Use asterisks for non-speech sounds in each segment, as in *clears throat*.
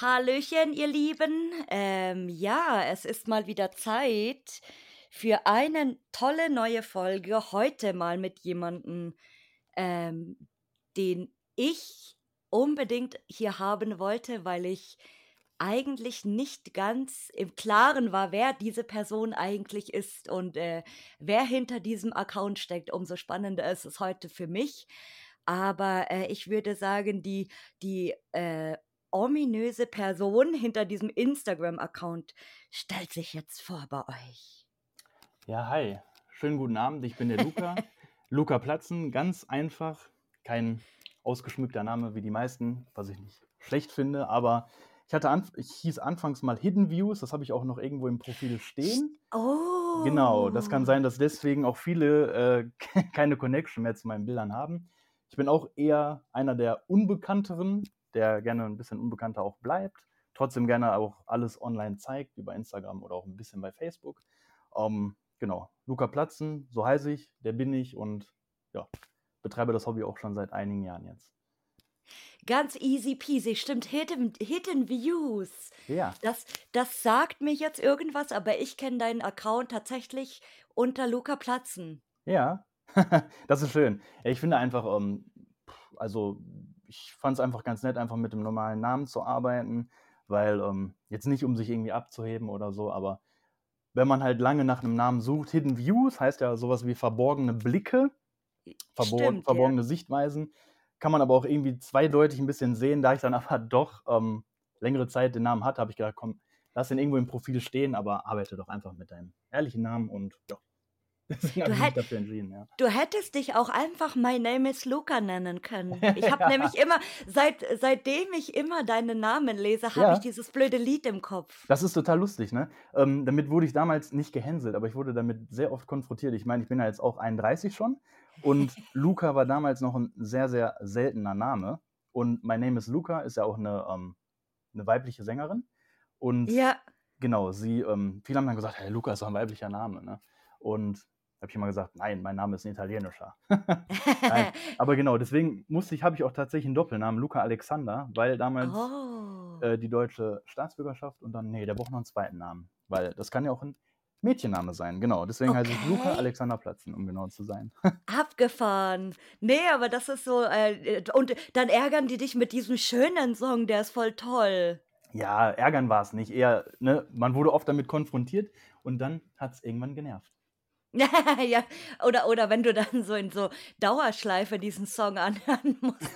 Hallöchen, ihr Lieben. Ähm, ja, es ist mal wieder Zeit für eine tolle neue Folge. Heute mal mit jemandem, ähm, den ich unbedingt hier haben wollte, weil ich eigentlich nicht ganz im Klaren war, wer diese Person eigentlich ist und äh, wer hinter diesem Account steckt. Umso spannender ist es heute für mich. Aber äh, ich würde sagen, die, die äh, ominöse Person hinter diesem Instagram-Account stellt sich jetzt vor bei euch. Ja, hi. Schönen guten Abend. Ich bin der Luca. *laughs* Luca Platzen, ganz einfach. Kein ausgeschmückter Name wie die meisten, was ich nicht schlecht finde, aber ich hatte ich hieß anfangs mal Hidden Views, das habe ich auch noch irgendwo im Profil stehen. Oh. Genau, das kann sein, dass deswegen auch viele äh, *laughs* keine Connection mehr zu meinen Bildern haben. Ich bin auch eher einer der unbekannteren der gerne ein bisschen unbekannter auch bleibt, trotzdem gerne auch alles online zeigt, über Instagram oder auch ein bisschen bei Facebook. Ähm, genau, Luca Platzen, so heiße ich, der bin ich und ja, betreibe das Hobby auch schon seit einigen Jahren jetzt. Ganz easy peasy, stimmt, Hidden, Hidden Views. Ja. Das, das sagt mir jetzt irgendwas, aber ich kenne deinen Account tatsächlich unter Luca Platzen. Ja, *laughs* das ist schön. Ich finde einfach, ähm, also ich fand es einfach ganz nett, einfach mit dem normalen Namen zu arbeiten, weil ähm, jetzt nicht, um sich irgendwie abzuheben oder so, aber wenn man halt lange nach einem Namen sucht, Hidden Views heißt ja sowas wie verborgene Blicke, verbor Stimmt, verborgene ja. Sichtweisen, kann man aber auch irgendwie zweideutig ein bisschen sehen. Da ich dann *laughs* aber doch ähm, längere Zeit den Namen hatte, habe ich gedacht, komm, lass den irgendwo im Profil stehen, aber arbeite doch einfach mit deinem ehrlichen Namen und ja, *laughs* Du, hätt, ja. du, hättest dich auch einfach My Name is Luca nennen können. Ich habe ja. *laughs* nämlich immer, seit, seitdem ich immer deinen Namen lese, habe ja. ich dieses blöde Lied im Kopf. Das ist total lustig, ne? Ähm, damit wurde ich damals nicht gehänselt, aber ich wurde damit sehr oft konfrontiert. Ich meine, ich bin ja jetzt auch 31 schon und Luca war damals noch ein sehr, sehr seltener Name. Und My Name is Luca ist ja auch eine, ähm, eine weibliche Sängerin. Und ja. genau, sie, ähm, viele haben dann gesagt, hey, Luca ist doch ein weiblicher Name, ne? Und habe ich immer gesagt, nein, mein Name ist ein italienischer. *laughs* aber genau, deswegen musste ich, habe ich auch tatsächlich einen Doppelnamen, Luca Alexander, weil damals oh. äh, die deutsche Staatsbürgerschaft und dann, nee, der braucht noch einen zweiten Namen, weil das kann ja auch ein Mädchenname sein, genau. Deswegen okay. heiße ich Luca Alexander Platzen, um genau zu sein. *laughs* Abgefahren. Nee, aber das ist so, äh, und dann ärgern die dich mit diesem schönen Song, der ist voll toll. Ja, ärgern war es nicht, eher, ne, man wurde oft damit konfrontiert und dann hat es irgendwann genervt. *laughs* ja, oder, oder wenn du dann so in so Dauerschleife diesen Song anhören *laughs* musst.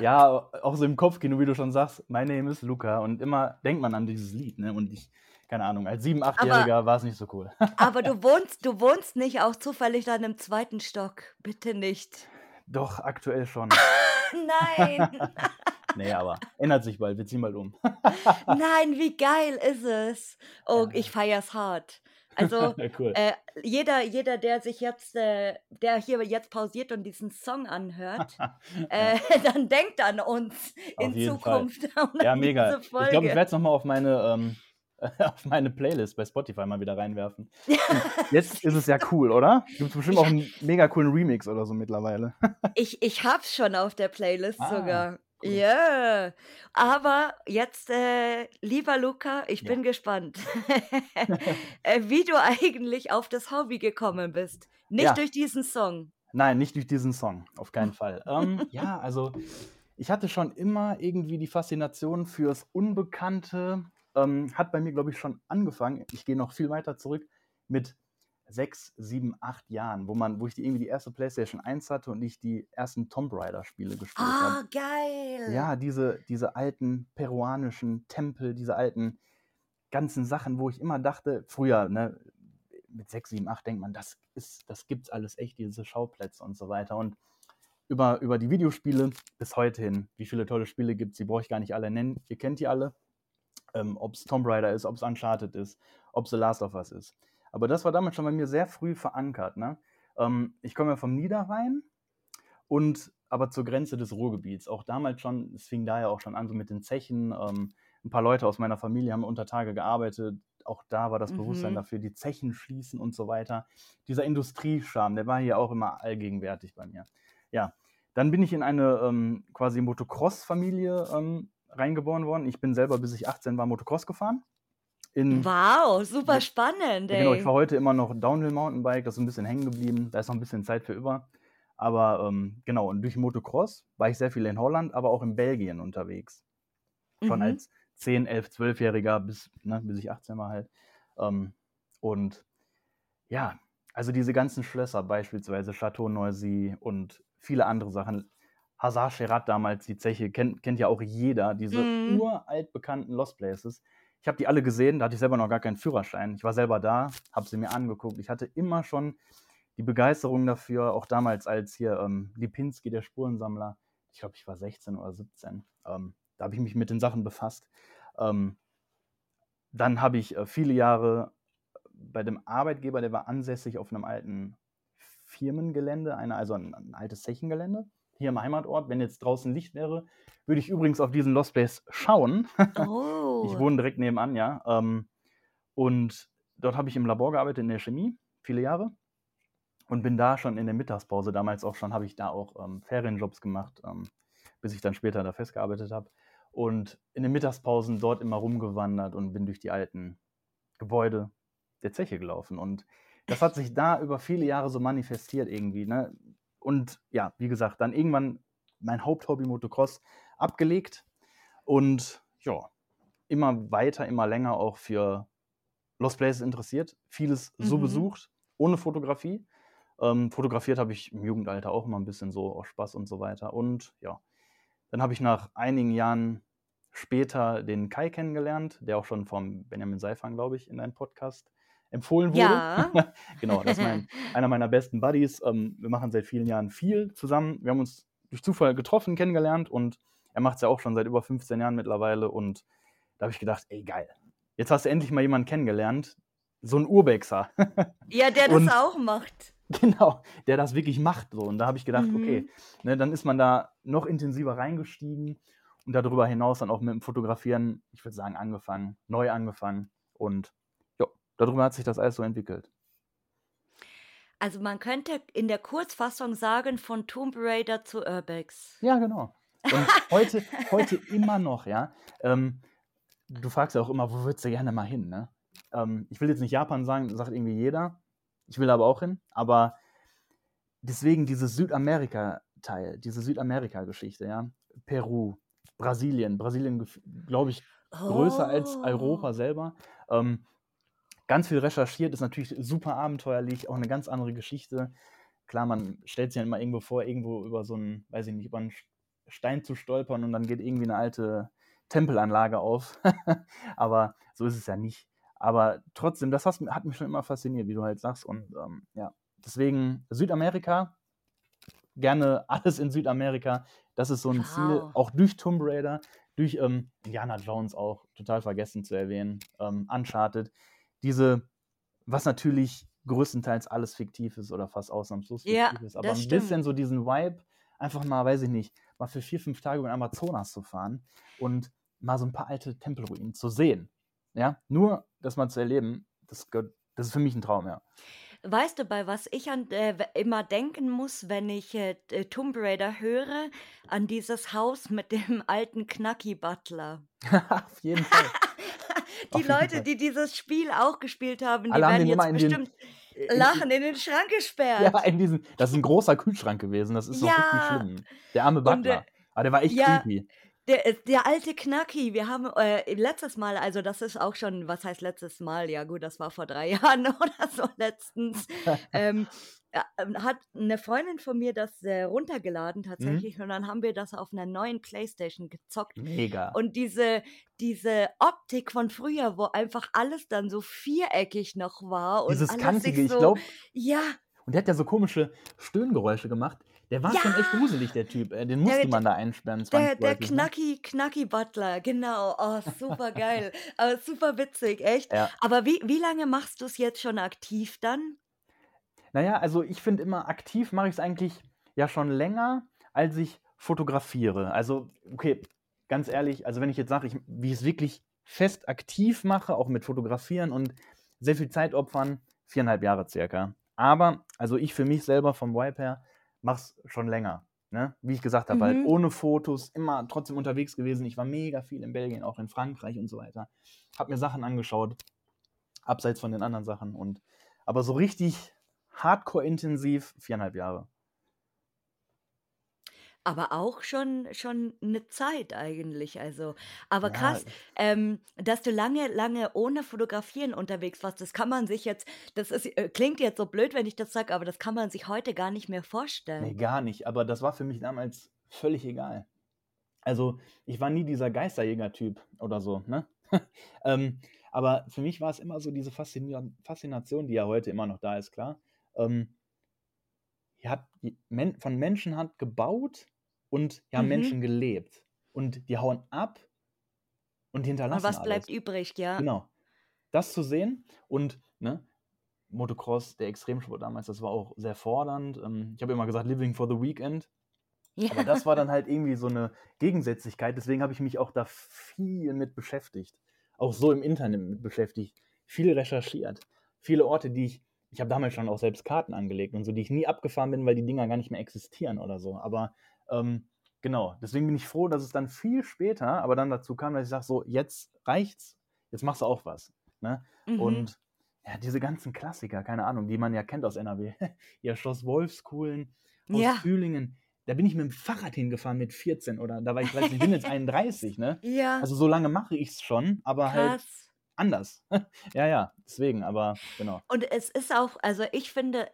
ja, auch so im Kopfkino, wie du schon sagst, mein Name ist Luca und immer denkt man an dieses Lied, ne? Und ich, keine Ahnung, als sieben, achtjähriger war es nicht so cool. *laughs* aber du wohnst, du wohnst nicht auch zufällig dann im zweiten Stock, bitte nicht. Doch, aktuell schon. *laughs* Nein. *laughs* nee, aber ändert sich bald, wir ziehen bald um. Nein, wie geil ist es? Oh, ja. ich feier's hart. Also cool. äh, jeder, jeder, der sich jetzt, äh, der hier jetzt pausiert und diesen Song anhört, äh, dann denkt an uns auf in Zukunft. ja, mega. Ich glaube, ich werde es nochmal auf meine ähm, *laughs* auf meine Playlist bei Spotify mal wieder reinwerfen. *laughs* jetzt ist es ja cool, oder? Gibt es bestimmt auch einen mega coolen Remix oder so mittlerweile. *laughs* ich, ich hab's schon auf der Playlist ah. sogar. Ja, aber jetzt, äh, lieber Luca, ich Ja. bin gespannt, äh, wie du eigentlich auf das Hobby gekommen bist. Nicht Ja. durch diesen Song. Nein, nicht durch diesen Song, auf keinen Fall. Ähm, ja, also ich hatte schon immer irgendwie die Faszination fürs Unbekannte. Ähm, hat bei mir, glaube ich, schon angefangen. Ich gehe noch viel weiter zurück mit sechs, sieben, acht Jahren, wo man, wo ich die, irgendwie die erste PlayStation 1 hatte und ich die ersten Tomb Raider-Spiele gespielt habe. Ah, geil! Ja, diese, diese alten peruanischen Tempel, diese alten ganzen Sachen, wo ich immer dachte, früher, ne, mit sechs, sieben, acht denkt man, das ist, das gibt's alles echt, diese Schauplätze und so weiter. Und über, über die Videospiele bis heute hin, wie viele tolle Spiele gibt es, die brauche ich gar nicht alle nennen. Ihr kennt die alle. Ähm, ob es Tomb Raider ist, ob es Uncharted ist, ob es The Last of Us ist. Aber das war damals schon bei mir sehr früh verankert. Ne? Ähm, ich komme ja vom Niederrhein und aber zur Grenze des Ruhrgebiets. Auch damals schon, es fing da ja auch schon an, so mit den Zechen. Ähm, ein paar Leute aus meiner Familie haben unter Tage gearbeitet. Auch da war das Bewusstsein Mhm. dafür, die Zechen schließen und so weiter. Dieser Industriescham, der war hier auch immer allgegenwärtig bei mir. Ja, dann bin ich in eine ähm, quasi Motocross-Familie ähm, reingeboren worden. Ich bin selber, bis ich 18 war, Motocross gefahren. In, Wow, super spannend, ja, genau, ich ey. fahre heute immer noch Downhill-Mountainbike, das ist ein bisschen hängen geblieben, da ist noch ein bisschen Zeit für über. Aber ähm, genau, und durch Motocross war ich sehr viel in Holland, aber auch in Belgien unterwegs. Schon Mhm. als 10, 11, 12-Jähriger bis, ne, bis ich 18 war halt. Ähm, und ja, also diese ganzen Schlösser, beispielsweise Chateau Noisy und viele andere Sachen. Hazard Cherat damals, die Zeche, kennt, kennt ja auch jeder, diese Mhm. uralt bekannten Lost Places. Ich habe die alle gesehen, da hatte ich selber noch gar keinen Führerschein. Ich war selber da, habe sie mir angeguckt. Ich hatte immer schon die Begeisterung dafür, auch damals als hier ähm, Lipinski, der Spurensammler, ich glaube, ich war 16 oder 17. Ähm, da habe ich mich mit den Sachen befasst. Ähm, dann habe ich äh, viele Jahre bei dem Arbeitgeber, der war ansässig auf einem alten Firmengelände, eine, also ein, ein altes Zechengelände, hier im Heimatort. Wenn jetzt draußen Licht wäre, würde ich übrigens auf diesen Lost Place schauen. *laughs* Ich Oh. wohne direkt nebenan, ja. Ähm, und dort habe ich im Labor gearbeitet, in der Chemie, viele Jahre. Und bin da schon in der Mittagspause, damals auch schon, habe ich da auch ähm, Ferienjobs gemacht, ähm, bis ich dann später da festgearbeitet habe. Und in den Mittagspausen dort immer rumgewandert und bin durch die alten Gebäude der Zeche gelaufen. Und das hat sich da über viele Jahre so manifestiert irgendwie. Ne? Und ja, wie gesagt, dann irgendwann mein Haupthobby Motocross abgelegt und ja, immer weiter, immer länger auch für Lost Places interessiert. Vieles so Mhm. besucht, ohne Fotografie. Ähm, fotografiert habe ich im Jugendalter auch immer ein bisschen so aus Spaß und so weiter. Und ja, dann habe ich nach einigen Jahren später den Kai kennengelernt, der auch schon vom Benjamin Seifang, glaube ich, in einem Podcast empfohlen wurde. Ja. *laughs* genau, das ist mein, *laughs* einer meiner besten Buddies. Ähm, wir machen seit vielen Jahren viel zusammen. Wir haben uns durch Zufall getroffen, kennengelernt und er macht es ja auch schon seit über 15 Jahren mittlerweile. Und da habe ich gedacht, ey, geil. Jetzt hast du endlich mal jemanden kennengelernt, so ein Urbexer. *laughs* Ja, der das Und- auch macht. genau, der das wirklich macht. So. Und da habe ich gedacht, Mhm. okay, ne, dann ist man da noch intensiver reingestiegen und darüber hinaus dann auch mit dem Fotografieren, ich würde sagen, angefangen, neu angefangen. Und darüber hat sich das alles so entwickelt. Also man könnte in der Kurzfassung sagen, von Tomb Raider zu Urbex. Ja, genau. Und heute, heute *laughs* immer noch, ja. Ähm, du fragst ja auch immer, wo würdest du gerne mal hin, ne? Ähm, ich will jetzt nicht Japan sagen, das sagt irgendwie jeder. Ich will aber auch hin. Aber deswegen dieses Südamerika-Teil, diese Südamerika-Geschichte, ja. Peru, Brasilien. Brasilien, glaube ich, größer als Oh. Europa selber. Ähm, ganz viel recherchiert, ist natürlich super abenteuerlich, auch eine ganz andere Geschichte. Klar, man stellt sich ja immer irgendwo vor, irgendwo über so einen, weiß ich nicht, über einen Stein zu stolpern und dann geht irgendwie eine alte Tempelanlage auf. *laughs* Aber so ist es ja nicht. Aber trotzdem, das hat mich schon immer fasziniert, wie du halt sagst. Und ähm, ja, deswegen Südamerika, gerne alles in Südamerika. Das ist so ein Ziel, Wow. auch durch Tomb Raider, durch ähm, Indiana Jones auch, total vergessen zu erwähnen, ähm, Uncharted. Diese, was natürlich größtenteils alles fiktiv ist oder fast ausnahmslos Ja, fiktiv ist, aber ein stimmt. bisschen so diesen Vibe, einfach mal, weiß ich nicht, mal für vier, fünf Tage über den Amazonas zu fahren und mal so ein paar alte Tempelruinen zu sehen. Ja, nur das mal zu erleben, das, das ist für mich ein Traum, ja. Weißt du, bei was ich an, äh, immer denken muss, wenn ich äh, t- Tomb Raider höre? An dieses Haus mit dem *laughs* alten Knacki-Butler. *laughs* Auf jeden Fall. *laughs* Die Leute, Fall. die dieses Spiel auch gespielt haben, die Alle werden jetzt in den- bestimmt in- lachen, in den Schrank gesperrt. Ja, in diesem, das ist ein großer Kühlschrank gewesen, das *laughs* ist so richtig Ja. schlimm. Der arme Und, äh, Butler. Aber der war echt ja, creepy. Der, äh, der alte Knacki, wir haben äh, letztes Mal, also das ist auch schon, was heißt letztes Mal? Ja gut, das war vor drei *laughs* Jahren oder so letztens. *laughs* ähm, ja, ähm, hat eine Freundin von mir das äh, runtergeladen Mhm. tatsächlich und dann haben wir das auf einer neuen Playstation gezockt. Mega. Und diese, diese Optik von früher, wo einfach alles dann so viereckig noch war und Dieses alles kantige, sich ich so, glaube, ja, und der hat ja so komische Stöhngeräusche gemacht. Der war schon echt gruselig, der Typ. äh, Den musste Der- man da einsperren, Der, der ne? Knacki, Knacki Butler, genau. Oh, super geil. *laughs* Aber super witzig, echt. Ja. Aber wie, wie lange machst du es jetzt schon aktiv dann? Naja, also ich finde immer, aktiv mache ich es eigentlich ja schon länger, als ich fotografiere. Also, okay, ganz ehrlich, also wenn ich jetzt sage, ich, wie ich es wirklich fest aktiv mache, auch mit Fotografieren und sehr viel Zeit opfern, viereinhalb Jahre circa. Aber, also ich für mich selber vom Vibe her, mache es schon länger. Ne? Wie ich gesagt habe, halt Mhm. ohne Fotos, immer trotzdem unterwegs gewesen. Ich war mega viel in Belgien, auch in Frankreich und so weiter. Hab mir Sachen angeschaut, abseits von den anderen Sachen. Und aber so richtig hardcore intensiv, viereinhalb Jahre. Aber auch schon schon 'ne Zeit eigentlich, also aber Ja, krass, ähm, dass du lange, lange ohne Fotografieren unterwegs warst, das kann man sich jetzt das ist äh, klingt jetzt so blöd, wenn ich das sage, aber das kann man sich heute gar nicht mehr ne, vorstellen. gar nicht. Aber das war für mich damals völlig egal. Also, ich war nie dieser Geisterjäger-Typ oder so, ne? *laughs* Ähm, aber für mich war es immer so diese Faszination, die ja heute immer noch da ist, klar. Ähm ihr habt die Men von Menschenhand gebaut und haben Mhm. Menschen gelebt. Und die hauen ab und hinterlassen was bleibt alles. übrig, ja. Genau. Das zu sehen und, ne, Motocross, der Extremsport damals, das war auch sehr fordernd. Ähm, ich habe immer gesagt: „Living for the weekend.“ Aber das war dann halt irgendwie so 'ne Gegensätzlichkeit, deswegen habe ich mich auch da viel mit beschäftigt. Auch so im Internet mit beschäftigt, viel recherchiert. Viele Orte, die ich ich habe damals schon auch selbst Karten angelegt und so, die ich nie abgefahren bin, weil die Dinger gar nicht mehr existieren oder so. Aber, ähm, genau, deswegen bin ich froh, dass es dann viel später aber dann dazu kam, dass ich sage: „So, jetzt reicht's, jetzt machst du auch was“, ne? Mhm. Und ja, diese ganzen Klassiker, keine Ahnung, die man ja kennt aus NRW. *laughs* Ja, Schloss Wolfskuhlen, aus Ja. Fühlingen. Da bin ich mit'm Fahrrad hingefahren mit 14 oder da war ich weiß nicht, ich bin jetzt *laughs* 31, ne? Ja. Also, so lange mache ich's schon, aber halt Krass. anders. *laughs* Ja, ja, deswegen, aber genau. Und es ist auch also, ich finde,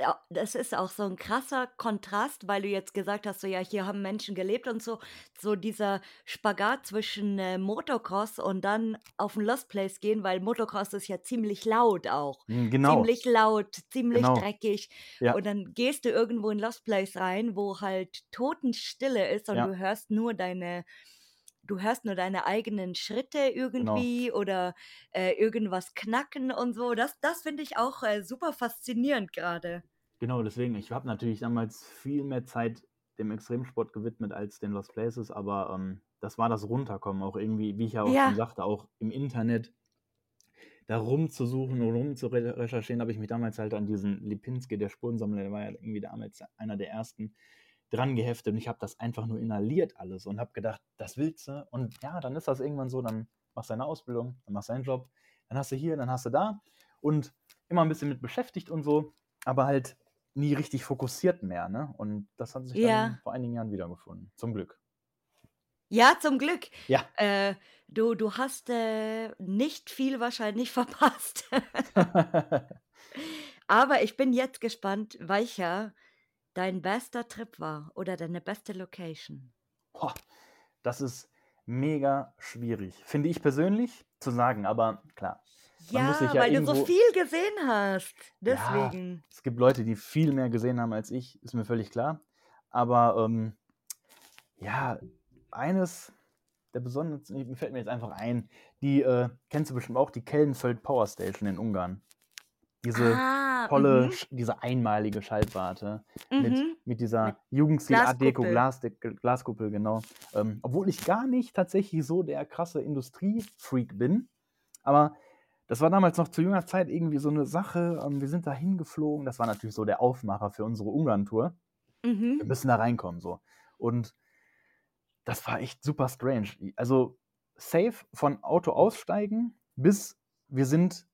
ja, das ist auch so 'n krasser Kontrast, weil du jetzt gesagt hast, so: „Ja, hier haben Menschen gelebt“ und so. So dieser Spagat zwischen, äh, Motocross und dann auf 'n Lost Place gehen, weil Motocross ist ja ziemlich laut auch. Hm, genau. Ziemlich laut, ziemlich Genau. dreckig. Ja. Und dann gehst du irgendwo in Lost Place rein, wo halt Totenstille ist und Ja. du hörst nur deine du hörst nur deine eigenen Schritte Genau. irgendwie oder, äh, irgendwas knacken und so. Das das finde ich auch, äh, super faszinierend grade. Genau, deswegen. Ich habe natürlich damals viel mehr Zeit dem Extremsport gewidmet als den Lost Places, aber, ähm, das war das Runterkommen auch irgendwie, wie ich ja auch schon Ja. sagte, auch im Internet da rumzusuchen und rumzure recherchieren, habe ich mich damals halt an diesen Lipinski, der Spurensammler, der war ja irgendwie damals einer der Ersten, dran geheftet und ich habe das einfach nur inhaliert alles und habe gedacht: „Das willst du?“ Und ja, dann ist das irgendwann so, dann machst du deine Ausbildung, dann machst du deinen Job, dann hast du hier, dann hast du da und immer 'n bisschen mit beschäftigt und so, aber halt nie richtig fokussiert mehr, ne? Und das hat sich dann Ja. vor einigen Jahren wiedergefunden, zum Glück. Ja, zum Glück. Ja. Äh, du du hast, äh, nicht viel wahrscheinlich *laughs* verpasst. *laughs* Aber ich bin jetzt gespannt, welcher dein bester Trip war oder deine beste Location. Boah, das ist mega schwierig, finde ich persönlich, zu sagen, aber klar, Ja, ja weil du so irgendwo viel gesehen hast. Ja, Deswegen. es gibt Leute, die viel mehr gesehen haben als ich, ist mir völlig klar. Aber, ähm, ja, eines der besondersten mir fällt mir jetzt einfach ein, die, äh, kennst du bestimmt auch, die Kellenfeld Power Station in Ungarn. Diese Ah, tolle mhm. diese einmalige Schaltwarte mit Mhm. mit dieser Jugendstil Art Deco Glaskuppel. Genau. Ähm, obwohl ich gar nicht tatsächlich so der krasse Industriefreak bin, aber das war damals noch zu junger Zeit irgendwie so 'ne Sache, ähm, wir sind da hingeflogen. Das war natürlich so der Aufmacher für unsere Ungarn-Tour. Wir Mhm. müssen da reinkommen so. Und das war echt super strange. Also, safe von Auto aussteigen bis wir sind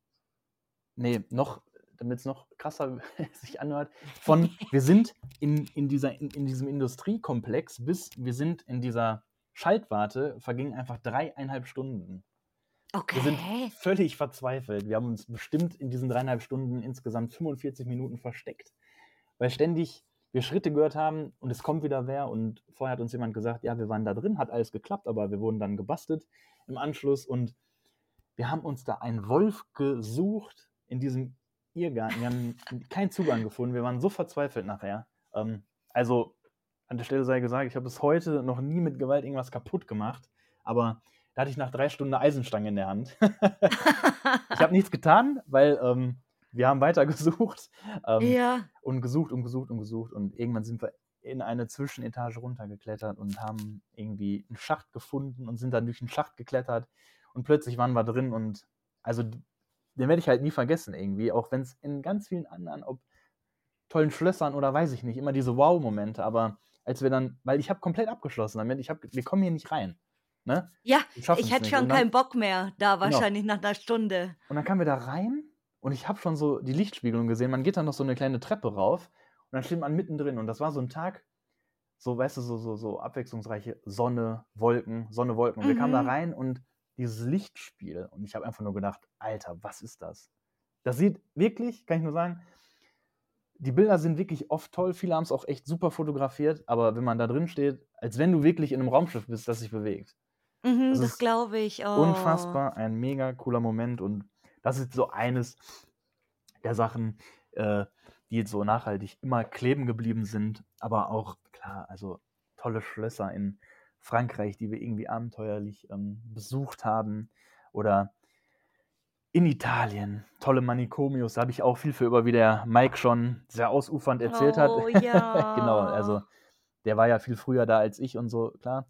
ne, noch damit's noch krasser *laughs* sich anhört, von wir sind in in dieser in in diesem Industriekomplex bis wir sind in dieser Schaltwarte, vergingen einfach 3,5 Stunden. Wir sind Okay. völlig verzweifelt. Wir haben uns bestimmt in diesen 3,5 Stunden insgesamt 45 Minuten versteckt, weil ständig wir Schritte gehört haben und es kommt wieder wer und vorher hat uns jemand gesagt: „Ja, wir waren da drin, hat alles geklappt“, aber wir wurden dann gebastelt im Anschluss und wir haben uns da einen Wolf gesucht in diesem Irrgarten. Wir haben keinen Zugang gefunden. Wir waren so verzweifelt nachher. Ähm, also, an der Stelle sei gesagt, ich habe bis heute noch nie mit Gewalt irgendwas kaputt gemacht, aber da hatte ich nach 3 Stunden 'ne Eisenstange in der Hand. *laughs* Ich habe nichts getan, weil, ähm, wir haben weiter *laughs* gesucht, ähm, Ja. und gesucht und gesucht und gesucht und irgendwann sind wir in eine Zwischenetage runtergeklettert und haben irgendwie einen Schacht gefunden und sind dann durch den Schacht geklettert und plötzlich waren wir drin und also den werde ich halt nie vergessen irgendwie, auch wenn es in ganz vielen anderen, ob tollen Schlössern oder weiß ich nicht, immer diese Wow-Momente, aber als wir dann, weil ich habe komplett abgeschlossen damit, ich habe, wir kommen hier nicht rein. Ne? Ja, ich hätte schon keinen Bock mehr da genau. wahrscheinlich genau. nach einer Stunde. Und dann kamen wir da rein und ich habe schon so die Lichtspiegelung gesehen. Man geht dann noch so eine kleine Treppe rauf und dann steht man mittendrin und das war so ein Tag, so, weißt du, so, so, so abwechslungsreiche Sonne, Wolken, Sonne, Wolken. Und wir kamen da mhm. rein und dieses Lichtspiel und ich habe einfach nur gedacht, Alter, was ist das? Das sieht wirklich, kann ich nur sagen, die Bilder sind wirklich oft toll. Viele haben es auch echt super fotografiert, aber wenn man da drin steht, als wenn du wirklich in einem Raumschiff bist, das sich bewegt. Mhm, das, das glaube ich. Oh. Unfassbar, ein mega cooler Moment und das ist so eines der Sachen, äh, die jetzt so nachhaltig immer kleben geblieben sind, aber auch, klar, also tolle Schlösser in Frankreich, die wir irgendwie abenteuerlich ähm, besucht haben oder in Italien, tolle Manikomios, da habe ich auch viel für über, wie der Mike schon sehr ausufernd erzählt oh, hat. Ja. *laughs* genau, also der war ja viel früher da als ich und so, klar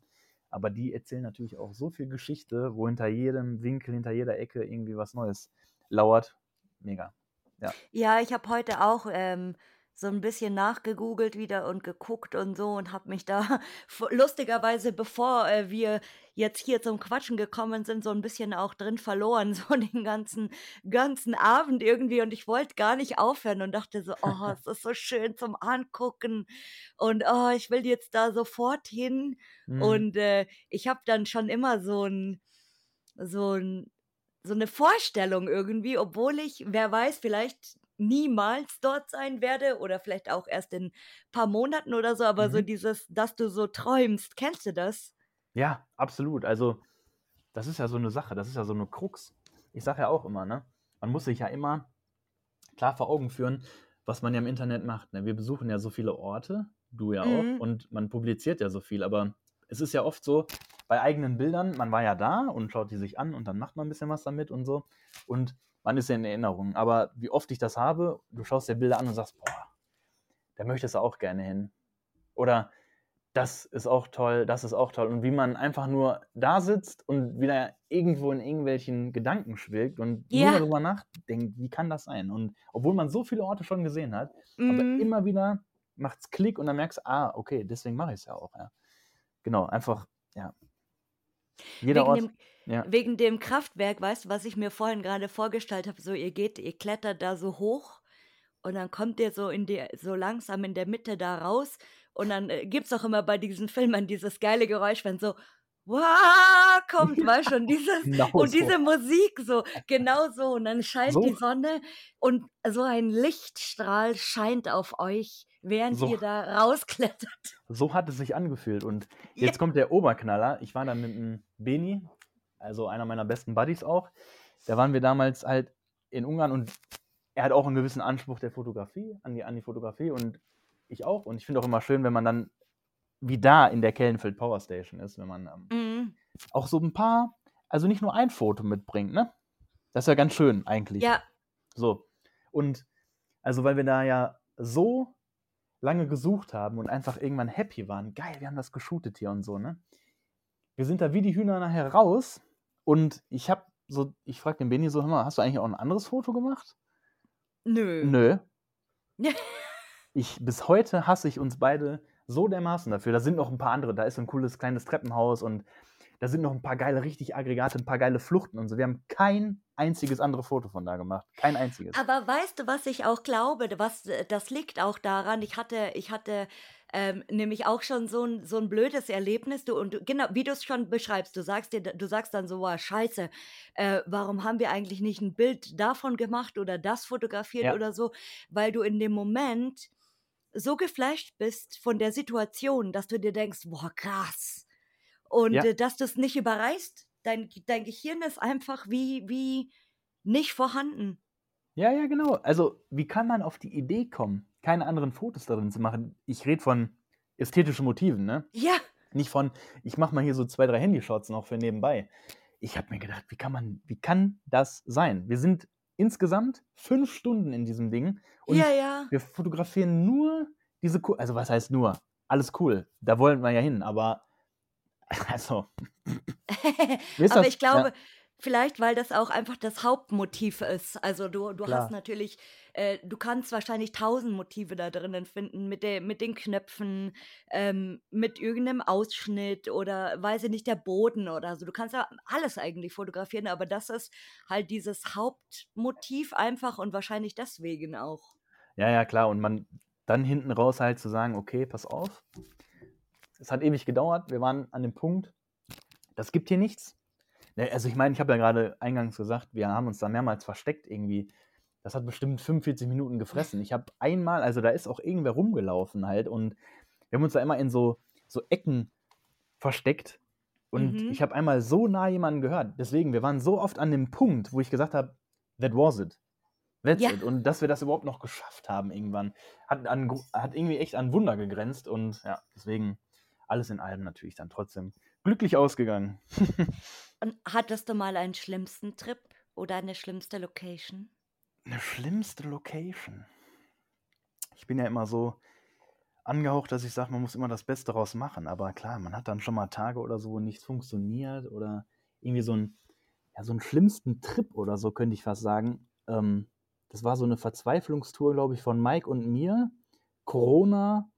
aber die erzählen natürlich auch so viel Geschichte, wo hinter jedem Winkel, hinter jeder Ecke irgendwie was Neues lauert. Mega. Ja, ja ich habe heute auch ähm, so ein bisschen nachgegoogelt wieder und geguckt und so und habe mich da *laughs* lustigerweise, bevor äh, wir jetzt hier zum Quatschen gekommen sind, so ein bisschen auch drin verloren, *laughs* so den ganzen, ganzen Abend irgendwie. Und ich wollte gar nicht aufhören und dachte so, oh, *laughs* es ist so schön zum Angucken und oh, ich will jetzt da sofort hin. Mhm. Und äh, ich habe dann schon immer so ein, so ein, so eine Vorstellung irgendwie, obwohl ich, wer weiß, vielleicht niemals dort sein werde oder vielleicht auch erst in ein paar Monaten oder so, aber mhm. so dieses, dass du so träumst, kennst du das? Ja, absolut. Also, das ist ja so eine Sache, das ist ja so eine Krux. Ich sage ja auch immer, ne? Man muss sich ja immer klar vor Augen führen, was man ja im Internet macht. Ne? Wir besuchen ja so viele Orte, du ja auch, mhm. und man publiziert ja so viel, aber es ist ja oft so, bei eigenen Bildern, man war ja da und schaut die sich an und dann macht man ein bisschen was damit und so. Und man ist ja in Erinnerung. Aber wie oft ich das habe, du schaust dir Bilder an und sagst, boah, da möchtest du auch gerne hin. Oder das ist auch toll, das ist auch toll. Und wie man einfach nur da sitzt und wieder irgendwo in irgendwelchen Gedanken schwilgt und ja. nur darüber nachdenkt, wie kann das sein? Und obwohl man so viele Orte schon gesehen hat, mhm. aber immer wieder macht es Klick und dann merkst du, ah, okay, deswegen mache ich es ja auch. Ja. Genau, einfach, ja. Jeder wegen Ort. Dem, ja. Wegen dem Kraftwerk, weißt du, was ich mir vorhin gerade vorgestellt habe, so ihr geht, ihr klettert da so hoch und dann kommt ihr so in die, so langsam in der Mitte da raus und dann äh, gibt es auch immer bei diesen Filmen dieses geile Geräusch, wenn so wow, kommt, weißt schon, dieses *laughs* genau und so. diese Musik so, *laughs* genau so und dann scheint so. die Sonne und so ein Lichtstrahl scheint auf euch während so, ihr da rausklettert. So hat es sich angefühlt. Und jetzt ja. kommt der Oberknaller. Ich war da mit einem Beni, also einer meiner besten Buddies auch. Da waren wir damals halt in Ungarn und er hat auch einen gewissen Anspruch der Fotografie, an die, an die Fotografie und ich auch. Und ich finde auch immer schön, wenn man dann wie da in der Kellenfeld Power Station ist, wenn man ähm, mhm. auch so ein paar, also nicht nur ein Foto mitbringt, ne? Das ist ja ganz schön eigentlich. Ja. So. Und also, weil wir da ja so lange gesucht haben und einfach irgendwann happy waren. Geil, wir haben das geshootet hier und so, ne? Wir sind da wie die Hühner nachher raus und ich hab so, ich frag den Benny so, hör mal, hast du eigentlich auch ein anderes Foto gemacht? Nö. Nö. *laughs* ich, bis heute hasse ich uns beide so dermaßen dafür. Da sind noch ein paar andere, da ist so ein cooles kleines Treppenhaus und da sind noch ein paar geile, richtig Aggregate, ein paar geile Fluchten und so. Wir haben kein einziges andere Foto von da gemacht. Kein einziges. Aber weißt du, was ich auch glaube? Was, äh, das liegt auch daran, ich hatte, ich hatte ähm, nämlich auch schon so ein, so ein blödes Erlebnis. Du, und du, genau, wie du es schon beschreibst, du sagst dir, du sagst dann so, wow, scheiße, äh, warum haben wir eigentlich nicht ein Bild davon gemacht oder das fotografiert ja. oder so? Weil du in dem Moment so geflasht bist von der Situation, dass du dir denkst, boah, krass und ja. äh, dass du es nicht überreißt. Dein, dein Gehirn ist einfach wie, wie nicht vorhanden. Ja, ja, genau. Also, wie kann man auf die Idee kommen, keine anderen Fotos darin zu machen? Ich rede von ästhetischen Motiven, ne? Ja. Nicht von, ich mache mal hier so zwei, drei Handyshots noch für nebenbei. Ich habe mir gedacht, wie kann man, wie kann das sein? Wir sind insgesamt fünf Stunden in diesem Ding und ja, ja. wir fotografieren nur diese, also was heißt nur? alles cool, da wollen wir ja hin, aber *laughs* also. *laughs* Aber ich glaube, ja. vielleicht, weil das auch einfach das Hauptmotiv ist. Also du, du hast natürlich, äh, du kannst wahrscheinlich tausend Motive da drinnen finden, mit, der, mit den Knöpfen, ähm, mit irgendeinem Ausschnitt oder weiß ich nicht, der Boden oder so. Du kannst ja alles eigentlich fotografieren, aber das ist halt dieses Hauptmotiv einfach und wahrscheinlich deswegen auch. Ja, ja, klar. Und man dann hinten raus halt zu sagen, okay, pass auf, es hat ewig gedauert. Wir waren an dem Punkt, das gibt hier nichts. Ne, also ich meine, ich habe ja gerade eingangs gesagt, wir haben uns da mehrmals versteckt irgendwie. Das hat bestimmt 45 Minuten gefressen. Ich habe einmal, also da ist auch irgendwer rumgelaufen halt und wir haben uns da immer in so, so Ecken versteckt. Und mhm. ich habe einmal so nah jemanden gehört. Deswegen, wir waren so oft an dem Punkt, wo ich gesagt habe, that was it. That's ja. it. Und dass wir das überhaupt noch geschafft haben irgendwann, hat, an, hat irgendwie echt an Wunder gegrenzt. Und ja, deswegen alles in allem natürlich dann trotzdem glücklich ausgegangen. *laughs* Und hattest du mal einen schlimmsten Trip oder eine schlimmste Location? Eine schlimmste Location. Ich bin ja immer so angehaucht, dass ich sage, man muss immer das Beste daraus machen. Aber klar, man hat dann schon mal Tage oder so, wo nichts funktioniert oder irgendwie so einen, ja, so einen schlimmsten Trip oder so, könnte ich fast sagen. Ähm, das war so eine Verzweiflungstour, glaube ich, von Mike und mir. Corona,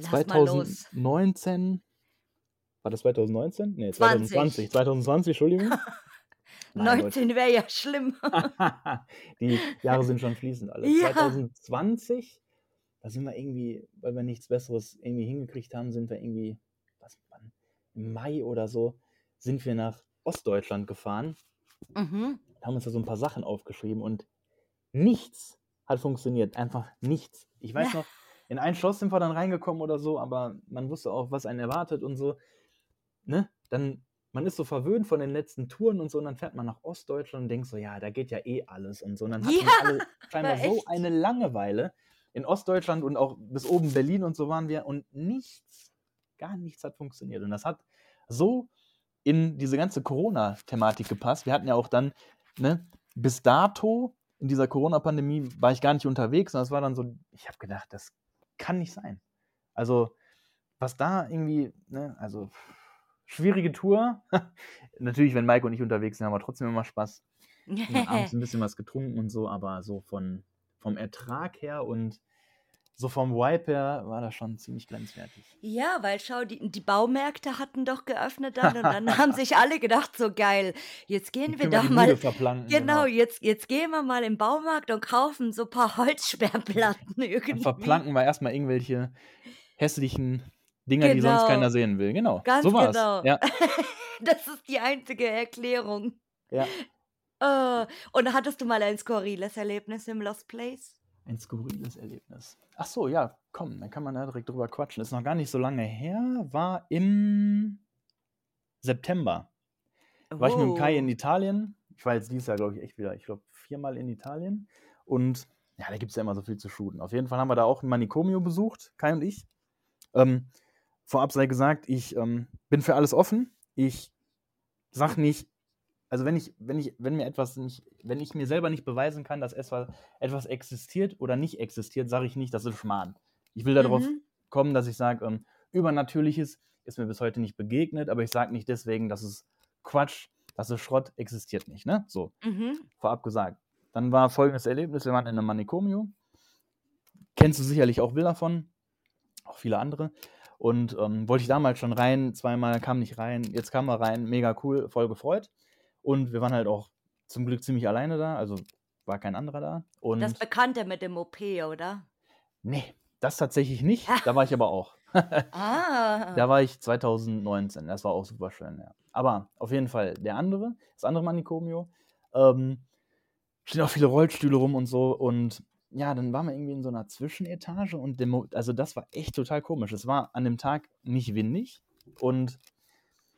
2019. War das 2019? Nee, 2020. 2020, Entschuldigung. *laughs* 19 wäre ja schlimm. *laughs* Die Jahre sind schon fließend alle. *laughs* Ja. 2020, da sind wir irgendwie, weil wir nichts Besseres irgendwie hingekriegt haben, sind wir irgendwie, was, wann, im Mai oder so, sind wir nach Ostdeutschland gefahren. Mhm. Haben uns da so ein paar Sachen aufgeschrieben und nichts hat funktioniert. Einfach nichts. Ich weiß ja. noch, in ein Schloss sind wir dann reingekommen oder so, aber man wusste auch, was einen erwartet und so. Ne? Dann, man ist so verwöhnt von den letzten Touren und so, und dann fährt man nach Ostdeutschland und denkt so, ja, da geht ja eh alles und so. Und dann hat ja, alle *laughs* scheinbar so eine Langeweile in Ostdeutschland und auch bis oben Berlin und so waren wir und nichts, gar nichts hat funktioniert. Und das hat so in diese ganze Corona-Thematik gepasst. Wir hatten ja auch dann, ne, bis dato in dieser Corona-Pandemie war ich gar nicht unterwegs, sondern es war dann so, ich habe gedacht, das kann nicht sein. Also, was da irgendwie, ne, also schwierige Tour. *laughs* Natürlich, wenn Mike und ich unterwegs sind, haben wir trotzdem immer Spaß. *laughs* abends ein bisschen was getrunken und so, aber so von, vom Ertrag her und so vom Wipe her war das schon ziemlich grenzwertig. Ja, weil schau, die, die Baumärkte hatten doch geöffnet dann und dann *laughs* haben sich alle gedacht, so geil, jetzt gehen wir doch mal. Genau, genau, Jetzt, jetzt gehen wir mal im Baumarkt und kaufen so ein paar Holzsperrplatten *laughs* irgendwie. Dann verplanken wir erstmal irgendwelche hässlichen Dinger, genau. die sonst genau. keiner sehen will. Genau. Ganz so war's. genau. Ja. *laughs* das ist die einzige Erklärung. Ja. Uh, und hattest du mal ein skurriles Erlebnis im Lost Place? Ein skurriles Erlebnis. Ach so, ja, komm, dann kann man da direkt drüber quatschen. Ist noch gar nicht so lange her, war im September. Oh. War ich mit dem Kai in oh. Italien. Ich war jetzt dieses Jahr, glaube ich, echt wieder, ich glaube, viermal in Italien. Und ja, da gibt es ja immer so viel zu shooten. Auf jeden Fall haben wir da auch ein Manicomio besucht, Kai und ich. Ähm, vorab sei gesagt, ich ähm, bin für alles offen. Ich sag nicht, also wenn ich, wenn ich, wenn mir etwas nicht, wenn ich mir selber nicht beweisen kann, dass etwas, etwas existiert oder nicht existiert, sage ich nicht, das ist Schmarrn. Ich will darauf mhm. kommen, dass ich sage, ähm, Übernatürliches ist mir bis heute nicht begegnet, aber ich sage nicht deswegen, dass es Quatsch, dass es Schrott existiert nicht, ne? So, mhm. vorab gesagt. Dann war folgendes Erlebnis, wir waren in einem Manicomio. Kennst du sicherlich auch Bilder von, auch viele andere. Und ähm, wollte ich damals schon rein, zweimal kam nicht rein, jetzt kam er rein, mega cool, voll gefreut. Und wir waren halt auch zum Glück ziemlich alleine da, also war kein anderer da. Und das Bekannte mit dem OP, oder? Nee, das tatsächlich nicht. Da war ich aber auch. *laughs* ah. Da war ich 2019. Das war auch super schön, ja. Aber auf jeden Fall der andere, das andere Manicomio, ähm, stehen auch viele Rollstühle rum und so. Und ja, dann waren wir irgendwie in so einer Zwischenetage und Demo also das war echt total komisch. Es war an dem Tag nicht windig und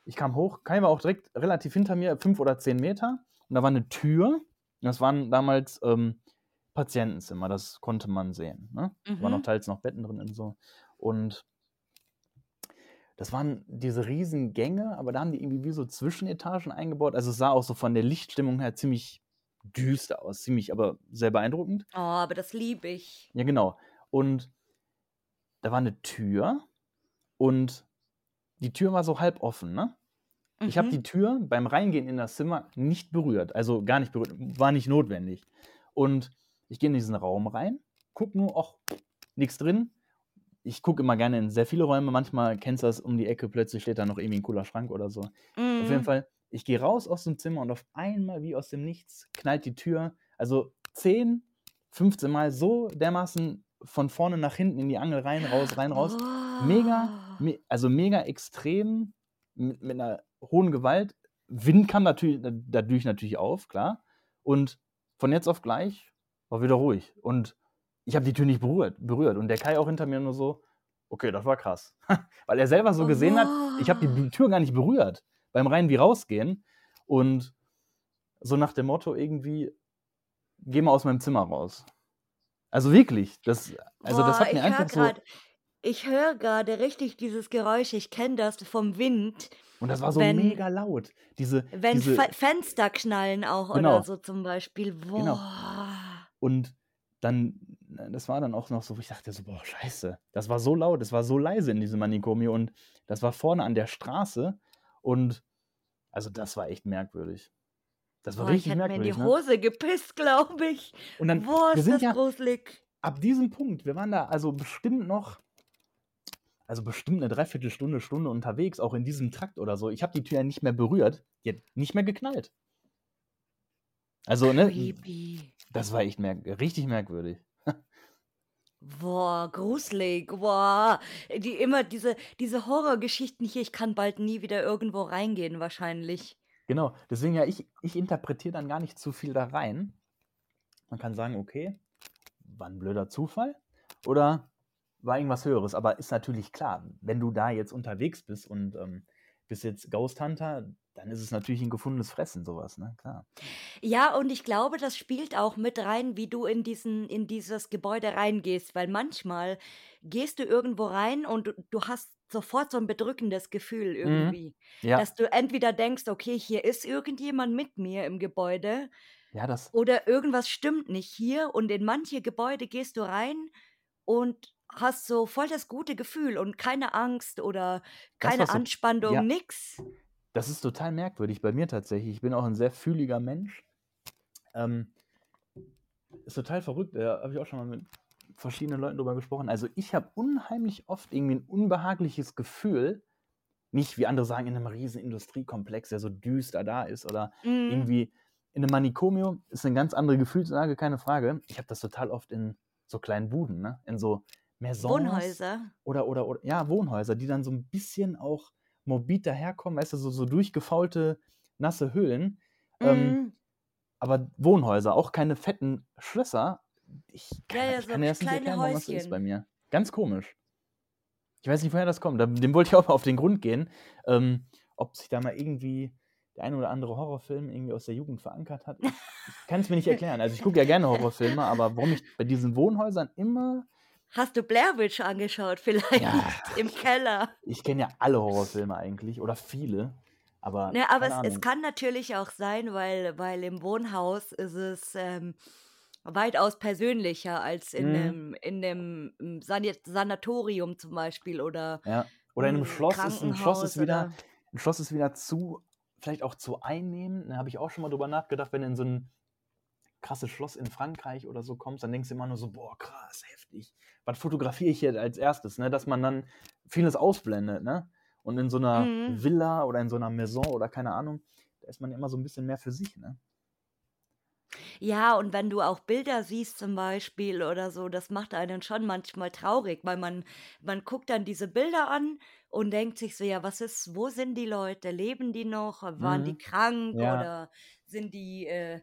ich kam hoch, Kai war auch direkt relativ hinter mir, fünf oder zehn Meter und da war eine Tür. Das waren damals ähm, Patientenzimmer, das konnte man sehen. Ne? Mhm. Da waren noch mhm. teils noch Betten drin und so. Und das waren diese riesen Gänge, aber da haben die irgendwie wie so Zwischenetagen eingebaut. Also es sah auch so von der Lichtstimmung her ziemlich düster aus, ziemlich, aber sehr beeindruckend. Oh, aber das liebe ich. Ja, genau. Und da war eine Tür und die Tür war so halb offen, ne? Ich habe Mhm. die Tür beim Reingehen in das Zimmer nicht berührt, also gar nicht berührt, war nicht notwendig. Und ich gehe in diesen Raum rein, gucke nur, ach, nichts drin. Ich gucke immer gerne in sehr viele Räume, manchmal kennst du das um die Ecke, plötzlich steht da noch irgendwie ein cooler Schrank oder so. Auf jeden Mhm. Fall, ich gehe raus aus dem Zimmer und auf einmal, wie aus dem Nichts, knallt die Tür, also 10, 15 Mal so dermaßen von vorne nach hinten in die Angel rein, raus, rein, raus. Mega, Oh. me also mega extrem, mit, mit einer hohen Gewalt. Wind kam natürlich, dadurch natürlich auf, klar. Und von jetzt auf gleich war wieder ruhig. Und ich habe die Tür nicht berührt, berührt. Und der Kai auch hinter mir nur so, okay, das war krass. *laughs* Weil er selber so Oh, gesehen hat, ich habe die. Tür gar nicht berührt. Beim rein wie rausgehen. Und so nach dem Motto irgendwie, geh mal aus meinem Zimmer raus. Also wirklich, das, also das Boah, hat mir ich höre einfach so, gerade, ich höre gerade richtig dieses Geräusch. Ich kenne das vom Wind, und das war so wenn, mega laut. Diese, wenn diese, Fe Fenster knallen auch oder genau, so zum Beispiel. genau. Boah. Und dann, das war dann auch noch so, ich dachte so, boah, scheiße, das war so laut, das war so leise in diesem Manicomio und das war vorne an der Straße und also das war echt merkwürdig. Das war Boah, ich richtig hätte mir in die merkwürdig, ne? Hose gepisst, glaube ich. Und dann, Boah, ist das ja gruselig. ab diesem Punkt, wir waren da also bestimmt noch, also bestimmt eine Dreiviertelstunde, Stunde unterwegs, auch in diesem Trakt oder so. Ich habe die Tür ja nicht mehr berührt, die hat nicht mehr geknallt. Also, ne, Creepy. das war echt merk richtig merkwürdig. *laughs* Boah, gruselig. Boah. Die, immer diese, diese Horrorgeschichten hier. Ich kann bald nie wieder irgendwo reingehen, wahrscheinlich. Genau, deswegen ja, ich, ich interpretiere dann gar nicht zu viel da rein. Man kann sagen, okay, war ein blöder Zufall oder war irgendwas Höheres. Aber ist natürlich klar, wenn du da jetzt unterwegs bist und ähm, bist jetzt Ghost Hunter, dann ist es natürlich ein gefundenes Fressen, sowas, ne? Klar. Ja, und ich glaube, das spielt auch mit rein, wie du in diesen, in dieses Gebäude reingehst, weil manchmal gehst du irgendwo rein und du, du hast sofort so ein bedrückendes Gefühl Mhm. irgendwie, Ja, dass du entweder denkst, okay, hier ist irgendjemand mit mir im Gebäude ja, das, oder irgendwas stimmt nicht hier und in manche Gebäude gehst du rein und hast so voll das gute Gefühl und keine Angst oder das keine so, Anspannung, ja, nix. das ist total merkwürdig bei mir tatsächlich. Ich bin auch ein sehr fühliger Mensch. Ähm, ist total verrückt. Da habe ich auch schon mal mit verschiedenen Leuten drüber gesprochen. Also ich habe unheimlich oft irgendwie ein unbehagliches Gefühl, nicht wie andere sagen, in einem riesen Industriekomplex, der so düster da ist oder Mhm. irgendwie in einem Manicomio ist eine ganz andere Gefühlslage, keine Frage. Ich habe das total oft in so kleinen Buden, ne? in so Maisons Wohnhäuser. oder, oder, oder, ja, Wohnhäuser, die dann so ein bisschen auch morbid daherkommen, weißt du, so, so durchgefaulte, nasse Höhlen. Ähm, Mhm. aber Wohnhäuser, auch keine fetten Schlösser. Ich Ja, kann, ja, ich so kann das nicht erklären, warum das so ist bei mir. Ganz komisch. Ich weiß nicht, woher das kommt. Dem wollte ich auch mal auf den Grund gehen, ähm, ob sich da mal irgendwie der ein oder andere Horrorfilm irgendwie aus der Jugend verankert hat. Ich, ich kann es mir nicht *laughs* erklären. Also ich gucke ja gerne Horrorfilme, aber warum ich bei diesen Wohnhäusern immer, Hast du Blair Witch angeschaut vielleicht ja, im Keller? ich kenne ja alle Horrorfilme eigentlich oder viele, aber Ne, aber es, es kann natürlich auch sein, weil, weil im Wohnhaus ist es ähm, weitaus persönlicher als in Mhm. einem, in einem ähm, Sani- Sanatorium zum Beispiel oder Ja. Oder in einem ein Schloss ist ein Schloss ist wieder, oder. ein Schloss ist wieder zu, vielleicht auch zu einnehmen. Da habe ich auch schon mal drüber nachgedacht, wenn du in so ein krasses Schloss in Frankreich oder so kommst, dann denkst du immer nur so, boah, krass, heftig. Was fotografiere ich hier als erstes, ne? Dass man dann vieles ausblendet, ne? Und in so einer Mhm. Villa oder in so einer Maison oder keine Ahnung, da ist man immer so ein bisschen mehr für sich, ne? Ja, und wenn du auch Bilder siehst zum Beispiel oder so, das macht einen schon manchmal traurig, weil man, man guckt dann diese Bilder an und denkt sich so, ja, was ist, wo sind die Leute? Leben die noch? Waren die Mhm. krank Ja. oder sind die äh,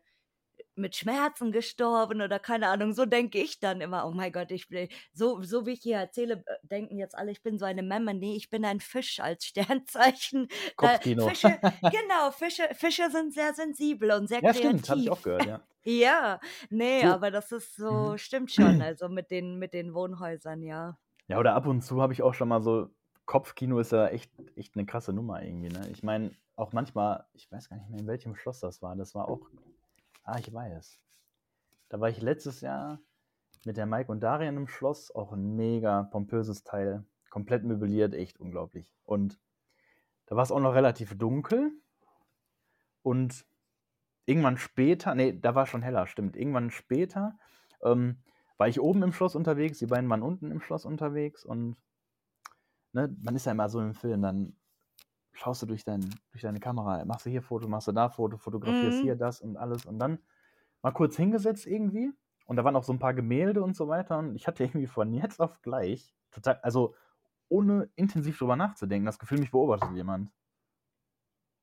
mit Schmerzen gestorben oder keine Ahnung? So denke ich dann immer, oh mein Gott, ich bin, so, so wie ich hier erzähle, äh, denken jetzt alle, ich bin so eine Memme. Nee, ich bin ein Fisch als Sternzeichen. *laughs* Kopfkino. Fische, *laughs* genau, Fische, Fische sind sehr sensibel und sehr Ja, stimmt, habe ich kreativ. auch gehört, ja. *laughs* Ja, ne, So. aber das ist so Mhm. stimmt schon, *clears throat* also mit den mit den Wohnhäusern, ja. Ja, oder ab und zu habe ich auch schon mal so, Kopfkino ist ja echt, echt eine krasse Nummer irgendwie, ne? Ich meine, auch manchmal, ich weiß gar nicht mehr, in welchem Schloss das war. Das war auch, ah, ich weiß. Da war ich letztes Jahr mit der Mike und Darian im Schloss, auch ein mega pompöses Teil. Komplett möbliert, echt unglaublich. Und da war es auch noch relativ dunkel. Und irgendwann später, nee, da war schon heller, stimmt. Irgendwann später ähm, war ich oben im Schloss unterwegs, die beiden waren unten im Schloss unterwegs und ne, man ist ja immer so im Film, dann schaust du durch, dein, durch deine Kamera, machst du hier Foto, machst du da Foto, fotografierst Mhm. hier das und alles und dann mal kurz hingesetzt irgendwie und da waren auch so ein paar Gemälde und so weiter und ich hatte *laughs* irgendwie von jetzt auf gleich total, also ohne intensiv drüber nachzudenken, das Gefühl, mich beobachtet jemand.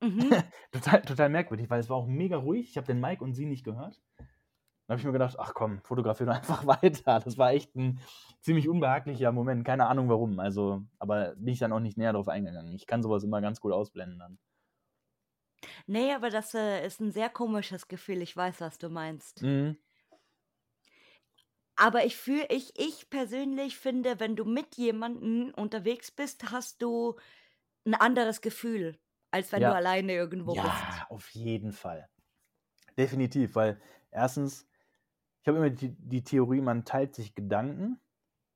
Mhm. *laughs* Total, total merkwürdig, weil es war auch mega ruhig. Ich habe den Mike und sie nicht gehört. Dann habe ich mir gedacht, ach komm, fotografiere *laughs* einfach weiter. Das war echt ein ziemlich unbehaglicher Moment. Keine Ahnung warum. Also, aber bin ich dann auch nicht näher drauf eingegangen. Ich kann sowas immer ganz gut ausblenden dann. Nee, aber das äh, ist ein sehr komisches Gefühl. Ich weiß, was du meinst. Mhm. Aber ich fühle, ich, ich persönlich finde, wenn du mit jemandem unterwegs bist, hast du ein anderes Gefühl, als wenn du Ja. alleine irgendwo bist. Ja, auf jeden Fall. Definitiv, weil erstens, ich habe immer die, die Theorie, man teilt sich Gedanken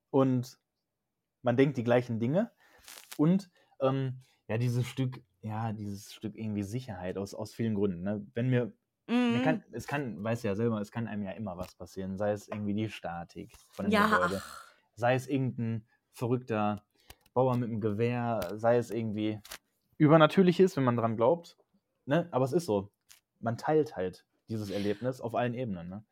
und man denkt die gleichen Dinge. Und ähm, ja, dieses Stück, ja, dieses Stück irgendwie Sicherheit aus, aus vielen Gründen. Ne? Wenn mir, mir Mhm. kann, es kann, weiß ja selber, es kann einem ja immer was passieren, sei es irgendwie die Statik von dem Ja, Gebäude, sei es irgendein verrückter Bauer mit einem Gewehr, sei es irgendwie übernatürliches, wenn man dran glaubt. Ne? Aber es ist so. Man teilt halt dieses Erlebnis auf allen Ebenen. Ne?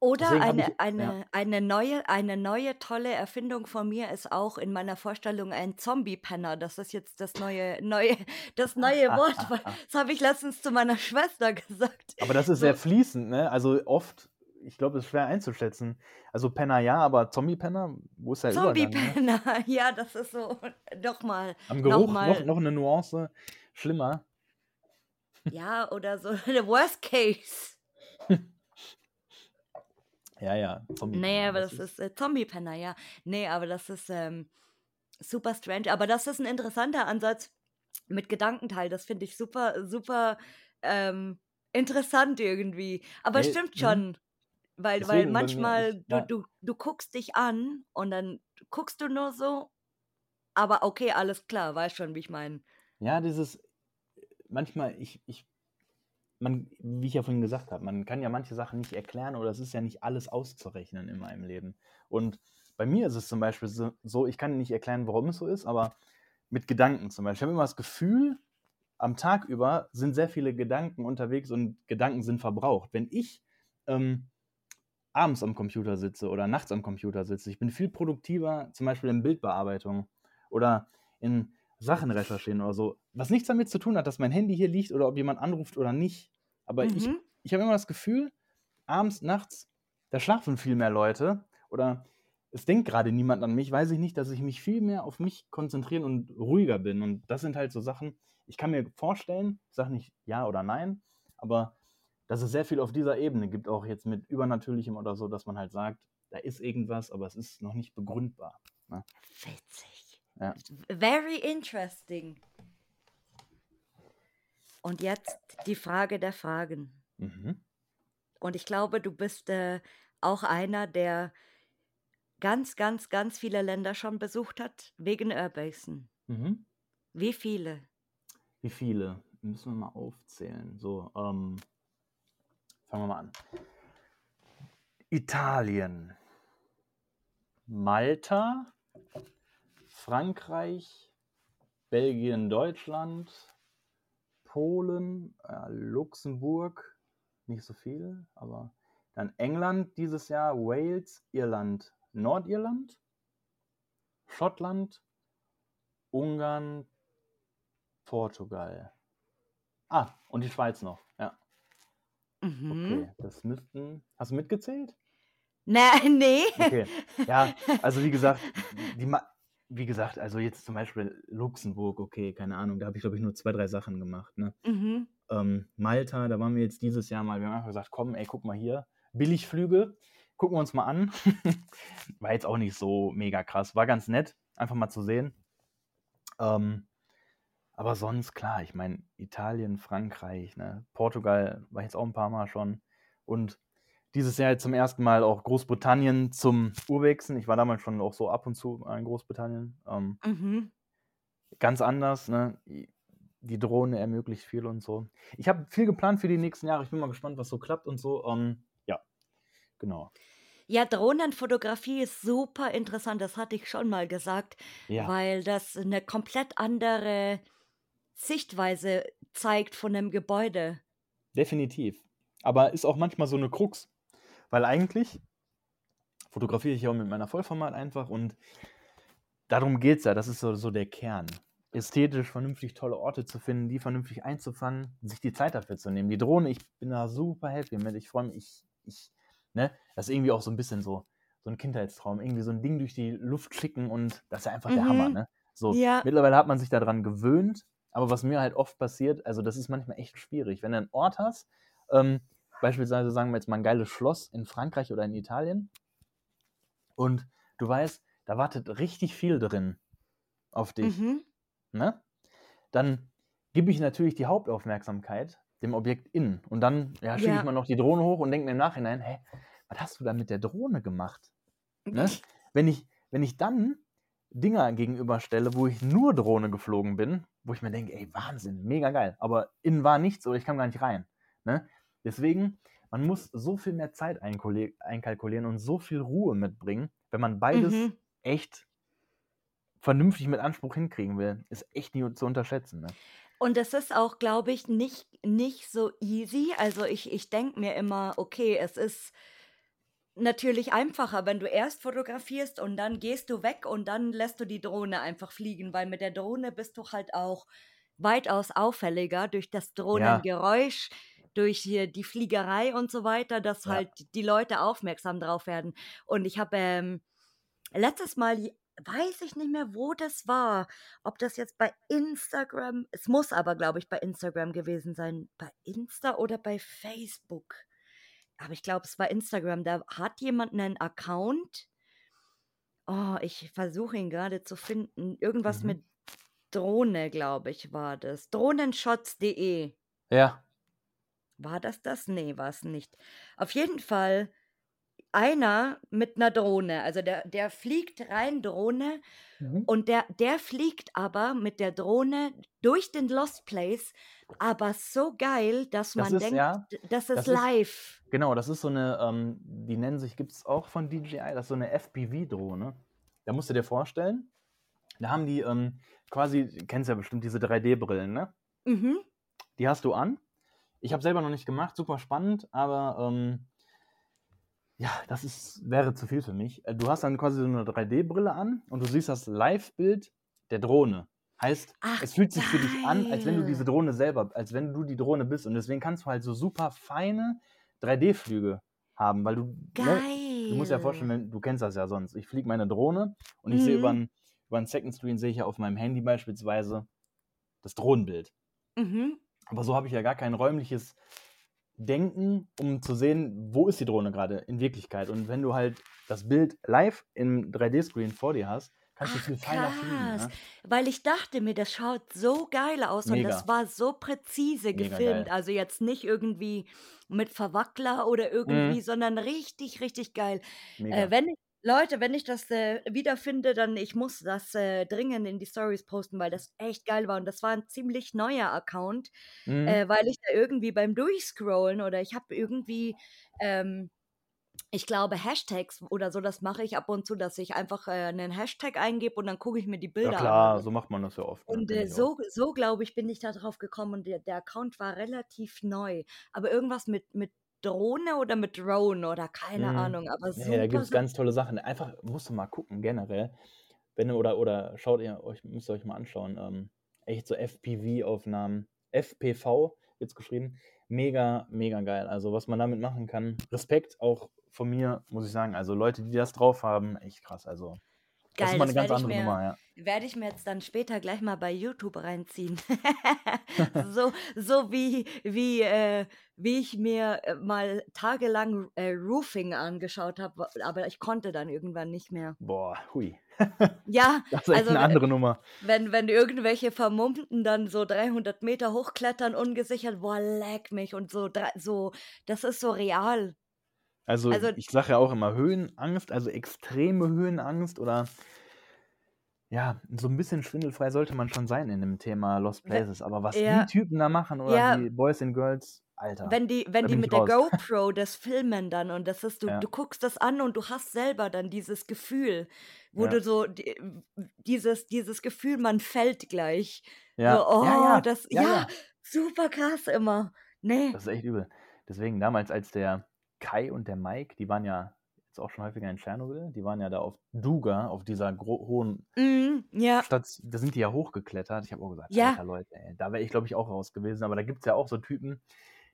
Oder Deswegen eine, ich, ja, eine, eine, neue, eine neue tolle Erfindung von mir ist auch in meiner Vorstellung ein Zombie-Penner. Das ist jetzt das neue, neue, *laughs* das neue Wort. *laughs* Das habe ich letztens zu meiner Schwester *laughs* gesagt. aber das ist sehr fließend, ne? Also oft, ich glaube, es ist schwer einzuschätzen. Also Penner ja, aber Zombie-Penner, wo ist der? Ne? Zombie-Penner, ja, das ist so. Nochmal, Am Geruch noch, nochmal. noch eine Nuance schlimmer. Ja, oder so. The Worst Case. Ja, ja, Nee, Zombie-Penner, aber das das ist. ist äh, Zombie-Penner, ja. Nee, aber das ist ähm, super strange. Aber das ist ein interessanter Ansatz mit Gedankenteil. Das finde ich super, super ähm, interessant irgendwie. Aber Nee, stimmt mhm. schon. Weil, weil Deswegen mir, manchmal, ich, du, ja, du, du guckst dich an und dann guckst du nur so, aber okay, alles klar, weißt schon, wie ich meine. ja, dieses, manchmal, ich, ich man, wie ich ja vorhin gesagt habe, man kann ja manche Sachen nicht erklären oder es ist ja nicht alles auszurechnen in meinem Leben. Und bei mir ist es zum Beispiel so, ich kann nicht erklären, warum es so ist, aber mit Gedanken zum Beispiel. Ich habe immer das Gefühl, am Tag über sind sehr viele Gedanken unterwegs und Gedanken sind verbraucht. Wenn ich ähm, abends am Computer sitze oder nachts am Computer sitze, ich bin viel produktiver, zum Beispiel in Bildbearbeitung oder in Sachen recherchieren oder so, was nichts damit zu tun hat, dass mein Handy hier liegt oder ob jemand anruft oder nicht. Aber ich, Mhm. ich habe immer das Gefühl, abends, nachts, da schlafen viel mehr Leute oder es denkt gerade niemand an mich, weiß ich nicht, dass ich mich viel mehr auf mich konzentrieren und ruhiger bin. Und das sind halt so Sachen, ich kann mir vorstellen, ich sage nicht ja oder nein, aber dass es sehr viel auf dieser Ebene gibt, auch jetzt mit Übernatürlichem oder so, dass man halt sagt, da ist irgendwas, aber es ist noch nicht begründbar. Ne? Ja. Very interesting. Und jetzt die Frage der Fragen. Mhm. Und ich glaube, du bist äh, auch einer, der ganz, ganz, ganz viele Länder schon besucht hat, wegen Airbasen. Mhm. Wie viele? Wie viele? Müssen wir mal aufzählen. So, ähm, fangen wir mal an. Italien, Malta, Frankreich, Belgien, Deutschland, Polen, äh, Luxemburg, nicht so viel, aber dann England dieses Jahr, Wales, Irland, Nordirland, Schottland, Ungarn, Portugal. Ah, und die Schweiz noch. Ja, Mhm. okay. Das müssten. Hast du mitgezählt? Na, *laughs* nee. Okay. Ja, also wie gesagt, die, wie gesagt, also jetzt zum Beispiel Luxemburg, okay, keine Ahnung, da habe ich glaube ich nur zwei, drei Sachen gemacht. Ne? mhm. Ähm, Malta, da waren wir jetzt dieses Jahr mal, wir haben einfach gesagt, komm, ey, guck mal hier, Billigflüge, gucken wir uns mal an. *laughs* War jetzt auch nicht so mega krass, war ganz nett, einfach mal zu sehen. Ähm, aber sonst, klar, ich meine, Italien, Frankreich, ne? Portugal war ich jetzt auch ein paar Mal schon. Und dieses Jahr zum ersten Mal auch Großbritannien zum Urwechseln. Ich war damals schon auch so ab und zu in Großbritannien. Ähm, Mhm. ganz anders, ne? Die Drohne ermöglicht viel und so. Ich habe viel geplant für die nächsten Jahre. Ich bin mal gespannt, was so klappt und so. Ähm, ja, genau. Ja, Drohnenfotografie ist super interessant, das hatte ich schon mal gesagt, Ja, weil das eine komplett andere Sichtweise zeigt von 'nem Gebäude. definitiv. Aber ist auch manchmal so eine Krux, weil eigentlich fotografiere ich ja auch mit meiner Vollformat einfach und darum geht es ja. Das ist so, so der Kern. Ästhetisch vernünftig tolle Orte zu finden, die vernünftig einzufangen, sich die Zeit dafür zu nehmen. Die Drohne, ich bin da super happy mit. Ich freue mich, ich, ich, ne, das ist irgendwie auch so ein bisschen so, so ein Kindheitstraum. Irgendwie so ein Ding durch die Luft schicken und das ist ja einfach der Hammer, Mhm. ne? So, Ja. mittlerweile hat man sich daran gewöhnt, aber was mir halt oft passiert, also das ist manchmal echt schwierig. Wenn du einen Ort hast, ähm, beispielsweise sagen wir jetzt mal ein geiles Schloss in Frankreich oder in Italien und du weißt, da wartet richtig viel drin auf dich, Mhm. ne? Dann gebe ich natürlich die Hauptaufmerksamkeit dem Objekt innen und dann ja, schicke ich Ja. mal noch die Drohne hoch und denke mir im Nachhinein, hä, was hast du da mit der Drohne gemacht? Ne? Wenn, ich, wenn ich dann Dinger gegenüberstelle, wo ich nur Drohne geflogen bin, wo ich mir denke, ey, Wahnsinn, mega geil, aber innen war nichts oder ich kam gar nicht rein. Ne? Deswegen, man muss so viel mehr Zeit einkalkulieren und so viel Ruhe mitbringen, wenn man beides Mhm. echt vernünftig mit Anspruch hinkriegen will. Ist echt nie zu unterschätzen. Ne? Und es ist auch, glaube ich, nicht nicht so easy. Also, ich ich denke mir immer: „Okay, es ist natürlich einfacher, wenn du erst fotografierst und dann gehst du weg und dann lässt du die Drohne einfach fliegen“, weil mit der Drohne bist du halt auch weitaus auffälliger durch das Ja, Drohnengeräusch, durch hier die Fliegerei und so weiter, dass ja, halt die Leute aufmerksam drauf werden. Und ich habe, ähm, letztes Mal weiß ich nicht mehr, wo das war, ob das jetzt bei Instagram es muss aber, glaube ich, bei Instagram gewesen sein. Bei Insta oder bei Facebook? Aber ich glaube, es war Instagram. Da hat jemand 'nen Account oh, ich versuche ihn grade zu finden. Irgendwas mhm. mit Drohne, glaube ich, war das. Drohnenshots.de. Ja, War das das? Ne, war's nicht. Auf jeden Fall einer mit 'ner Drohne. Also, der der fliegt rein Drohne mhm. und der der fliegt aber mit der Drohne durch den Lost Place, aber so geil, dass Das man ist, denkt, ja, das ist das ist, live. genau, das ist so eine, ähm, die nennen sich, gibt es auch von DJI, das ist so eine FPV-Drohne. Da musst du dir vorstellen, da haben die ähm, quasi, du kennst ja bestimmt diese 3D-Brillen, ne? Mhm. Die hast du an. Ich habe selber noch nicht gemacht, super spannend, aber ähm, ja, das ist, wäre zu viel für mich. Äh, Du hast dann quasi so eine 3D-Brille an und du siehst das Live-Bild der Drohne. Heißt, Ach, es fühlt sich für dich an, als wenn du diese geil. Drohne selber, als wenn du die Drohne bist. Und deswegen kannst du halt so super feine 3D-Flüge haben, weil du, ne, du musst ja vorstellen, Geil. wenn, du kennst das ja sonst. Ich fliege meine Drohne und ich sehe über Mhm. einen über einen Second Screen sehe ich ja auf meinem Handy beispielsweise das Drohnenbild. Mhm. Aber so habe ich ja gar kein räumliches Denken, um zu sehen, wo ist die Drohne gerade in Wirklichkeit. Und wenn du halt das Bild live im 3D-Screen vor dir hast, kannst du viel feiner fliegen. Ne? Weil ich dachte mir, das schaut so geil aus und das Mega, war so präzise mega gefilmt. geil. Also jetzt nicht irgendwie mit Verwackler oder irgendwie, Mhm, sondern richtig, richtig geil. Äh, mega. wenn ich Leute, wenn ich das, äh, wiederfinde, dann ich muss das, äh, dringend in die Stories posten, weil das echt geil war und das war 'n ziemlich neuer Account, Mhm. äh, weil ich da irgendwie beim Durchscrollen oder ich habe irgendwie, ähm ich glaube, Hashtags oder so, das mache ich ab und zu, dass ich einfach, äh, 'nen Hashtag eingebe und dann gucke ich mir die Ja Bilder an klar, oder so macht man das ja oft, ne? und, äh, auch. so so, glaube ich, bin ich da drauf gekommen und der der Account war relativ neu. Aber irgendwas mit mit Drohne oder mit Drone oder keine Mhm. Ahnung, aber Ne, da super, gibt's su ganz tolle Sachen. Einfach musst du mal gucken generell, wenn du oder oder schaut ihr euch müsst ihr euch mal anschauen, ähm, echt so FPV-Aufnahmen. FPV wird's geschrieben. Mega, mega geil. Also, was man damit machen kann Respekt auch von mir, muss ich sagen. Also, Leute, die das drauf haben, echt krass. Also, das ist Geil, mal das 'ne ganz werde ich andere mir Nummer, ja. werde ich mir jetzt dann später gleich mal bei YouTube reinziehen. *laughs* So so wie wie, äh wie ich mir, äh, mal tagelang, äh, Roofing angeschaut habe, aber ich konnte dann irgendwann nicht mehr. Boah, hui. Ja, *laughs* Das ist also, 'ne äh, andere Nummer. wenn wenn irgendwelche Vermummten dann so 300 Meter hochklettern ungesichert, boah, leck mich und so so das ist so real. Also, Also ich sage ja auch immer Höhenangst, also extreme Höhenangst oder ja, so ein bisschen schwindelfrei sollte man schon sein in dem Thema Lost Places. Aber was die ja, Typen da machen oder ja, die Boys and Girls, Alter, wenn die wenn die mit der raus. *laughs* GoPro das filmen dann und das ist du Ja, du guckst das an und du hast selber dann dieses Gefühl, wo ja, du so die dieses dieses Gefühl, man fällt gleich. So, ja, ja, oh, ja, das ja, super krass immer. Ne. Das ist echt übel. Deswegen damals, als der Kai und der Mike, die waren ja jetzt auch schon häufiger in Tschernobyl, die waren ja da auf Duga, auf dieser hohen Mhm, ja. Stadt, da sind die ja hochgeklettert. Ich habe auch gesagt, Ja. Leute, ey, da wäre ich, glaube ich, auch raus gewesen. Aber da gibt es ja auch so Typen,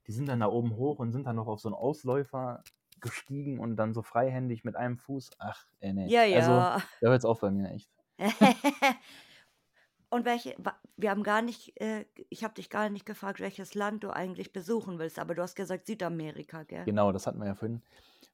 die sind dann da oben hoch und sind dann noch auf so einen Ausläufer gestiegen und dann so freihändig mit einem Fuß. Ach, ey, nee. Ja, Also, ja. da hört es auf bei mir, echt. *laughs* *laughs* Und welche wir haben gar nicht äh, ich habe dich gar nicht gefragt, welches Land du eigentlich besuchen willst, aber du hast gesagt Südamerika, gell? Genau, das hatten wir ja vorhin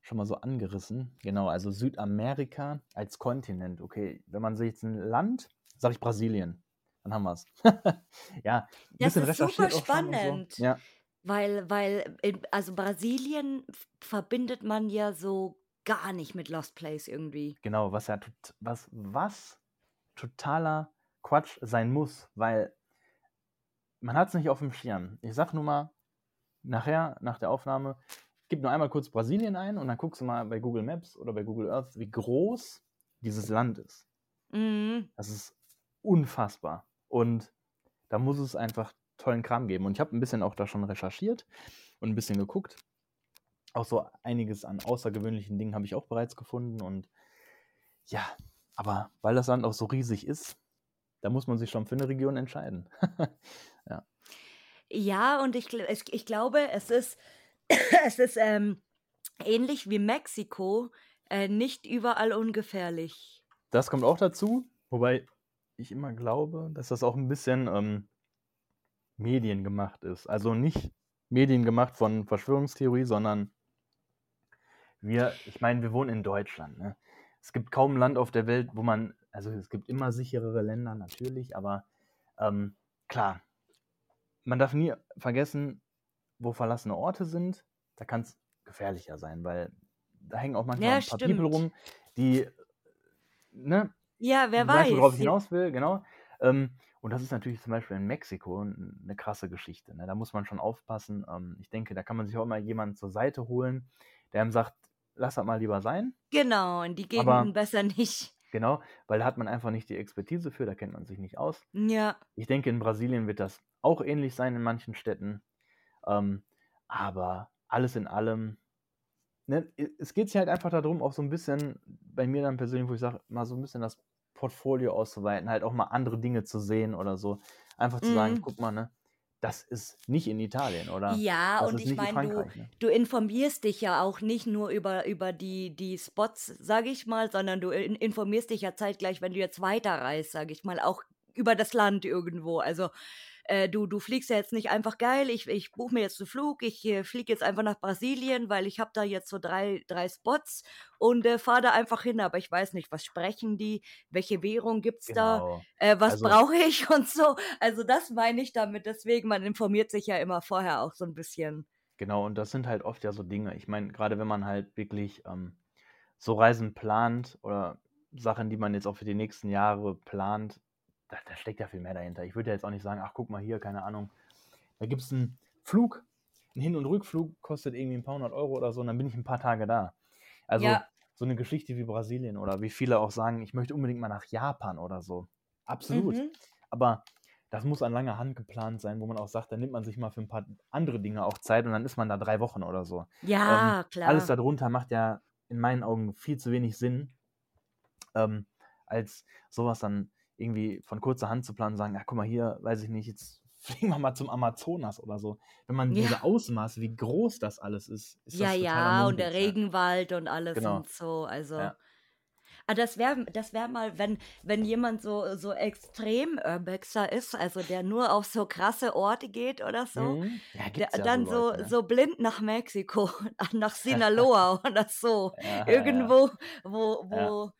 schon mal so angerissen. Genau, also Südamerika als Kontinent. Okay, wenn man sich jetzt ein Land, sage ich Brasilien. Dann haben wir es. *laughs* ja, ein Das bisschen ist super und so. spannend, Ja, weil weil in also Brasilien verbindet man ja so gar nicht mit Lost Place irgendwie. genau, was ja was, was totaler Quatsch sein muss, weil man hat es nicht auf dem Schirm. Ich sag nur mal, nachher, nach der Aufnahme, gib nur einmal kurz Brasilien ein und dann guckst du mal bei Google Maps oder bei Google Earth, wie groß dieses Land ist. Mhm. Das ist unfassbar. Und da muss es einfach tollen Kram geben. Und ich habe ein bisschen auch da schon recherchiert und ein bisschen geguckt. Auch so einiges an außergewöhnlichen Dingen habe ich auch bereits gefunden. Und ja, aber weil das Land auch so riesig ist, da muss man sich schon für eine Region entscheiden. *laughs* ja. Ja, und ich ich glaube, es ist *coughs* es ist, ähm, ähnlich wie Mexiko, äh, nicht überall ungefährlich. Das kommt auch dazu, wobei ich immer glaube, dass das auch ein bisschen ähm, mediengemacht ist. Also nicht mediengemacht von Verschwörungstheorie, sondern wir, ich meine, wir wohnen in Deutschland. Ne? Es gibt kaum ein Land auf der Welt, wo man, also es gibt immer sicherere Länder natürlich, aber ähm, klar, man darf nie vergessen, wo verlassene Orte sind, da kann es gefährlicher sein, weil da hängen auch manchmal Ja, ein paar People stimmt. rum, die, ne, Ja, wer du weißt, worauf weiß. ich hinaus will, genau. Ähm, und das ist natürlich zum Beispiel in Mexiko eine krasse Geschichte. Ne? Da muss man schon aufpassen. Ähm, ich denke, da kann man sich auch mal jemanden zur Seite holen, der ihm sagt, lass das mal lieber sein. Genau, in die Gegenden besser nicht. Genau, weil da hat man einfach nicht die Expertise für, da kennt man sich nicht aus. Ja. Ich denke, in Brasilien wird das auch ähnlich sein in manchen Städten. Ähm, aber alles in allem, ne, es geht sich halt einfach darum, auch so ein bisschen, bei mir dann persönlich, wo ich sage, mal so ein bisschen das Portfolio auszuweiten, halt auch mal andere Dinge zu sehen oder so. Einfach zu sagen, Mhm. guck mal, ne, das ist nicht in Italien oder Ja, das und ich meine, du. Ne? du informierst dich ja auch nicht nur über über die die Spots, sage ich mal, sondern du in informierst dich ja zeitgleich, wenn du jetzt weiterreist, sage ich mal, auch über das Land irgendwo. Also, äh, du du fliegst ja jetzt nicht einfach: „Geil, ich ich buche mir jetzt einen Flug, ich, äh, fliege jetzt einfach nach Brasilien, weil ich habe da jetzt so drei drei Spots und, äh, fahre da einfach hin, aber ich weiß nicht, was sprechen die? Welche Währung gibt's da? Genau. Äh, was Also, brauche *laughs* ich?“ und so. Also, das meine ich damit. Deswegen, man informiert sich ja immer vorher auch so ein bisschen. genau, und das sind halt oft ja so Dinge. Ich meine, gerade wenn man halt wirklich ähm, so Reisen plant oder Sachen, die man jetzt auch für die nächsten Jahre plant, da, da steckt ja viel mehr dahinter. Ich würde ja jetzt auch nicht sagen, ach guck mal hier, keine Ahnung, da gibt es einen Flug, ein Hin- und Rückflug kostet irgendwie ein paar hundert Euro oder so und dann bin ich ein paar Tage da. Also Ja. so eine Geschichte wie Brasilien oder wie viele auch sagen, ich möchte unbedingt mal nach Japan oder so. Absolut. Mhm. Aber das muss an langer Hand geplant sein, wo man auch sagt, dann nimmt man sich mal für ein paar andere Dinge auch Zeit und dann ist man da drei Wochen oder so. Ähm, Ja, alles klar. darunter macht ja in meinen Augen viel zu wenig Sinn, ähm, als sowas dann irgendwie von kurzer Hand zu planen sagen, ja, guck mal hier, weiß ich nicht, jetzt *laughs* fliegen wir mal zum Amazonas oder so. Wenn man diese Ja. Ausmaße, wie groß das alles ist, ist Ja, das totaler ja, und der ja. Regenwald und alles Genau. und so, also Ja. Ah, das wäre das wäre mal, wenn wenn jemand so so extrem Urbexer ist, also der nur auf so krasse Orte geht oder so, Mhm. Ja, der ja dann so Leute, ne? so blind nach Mexiko, *laughs* nach *laughs* Sinaloa oder so. Ja, ja, ja. Irgendwo, wo Ja. wo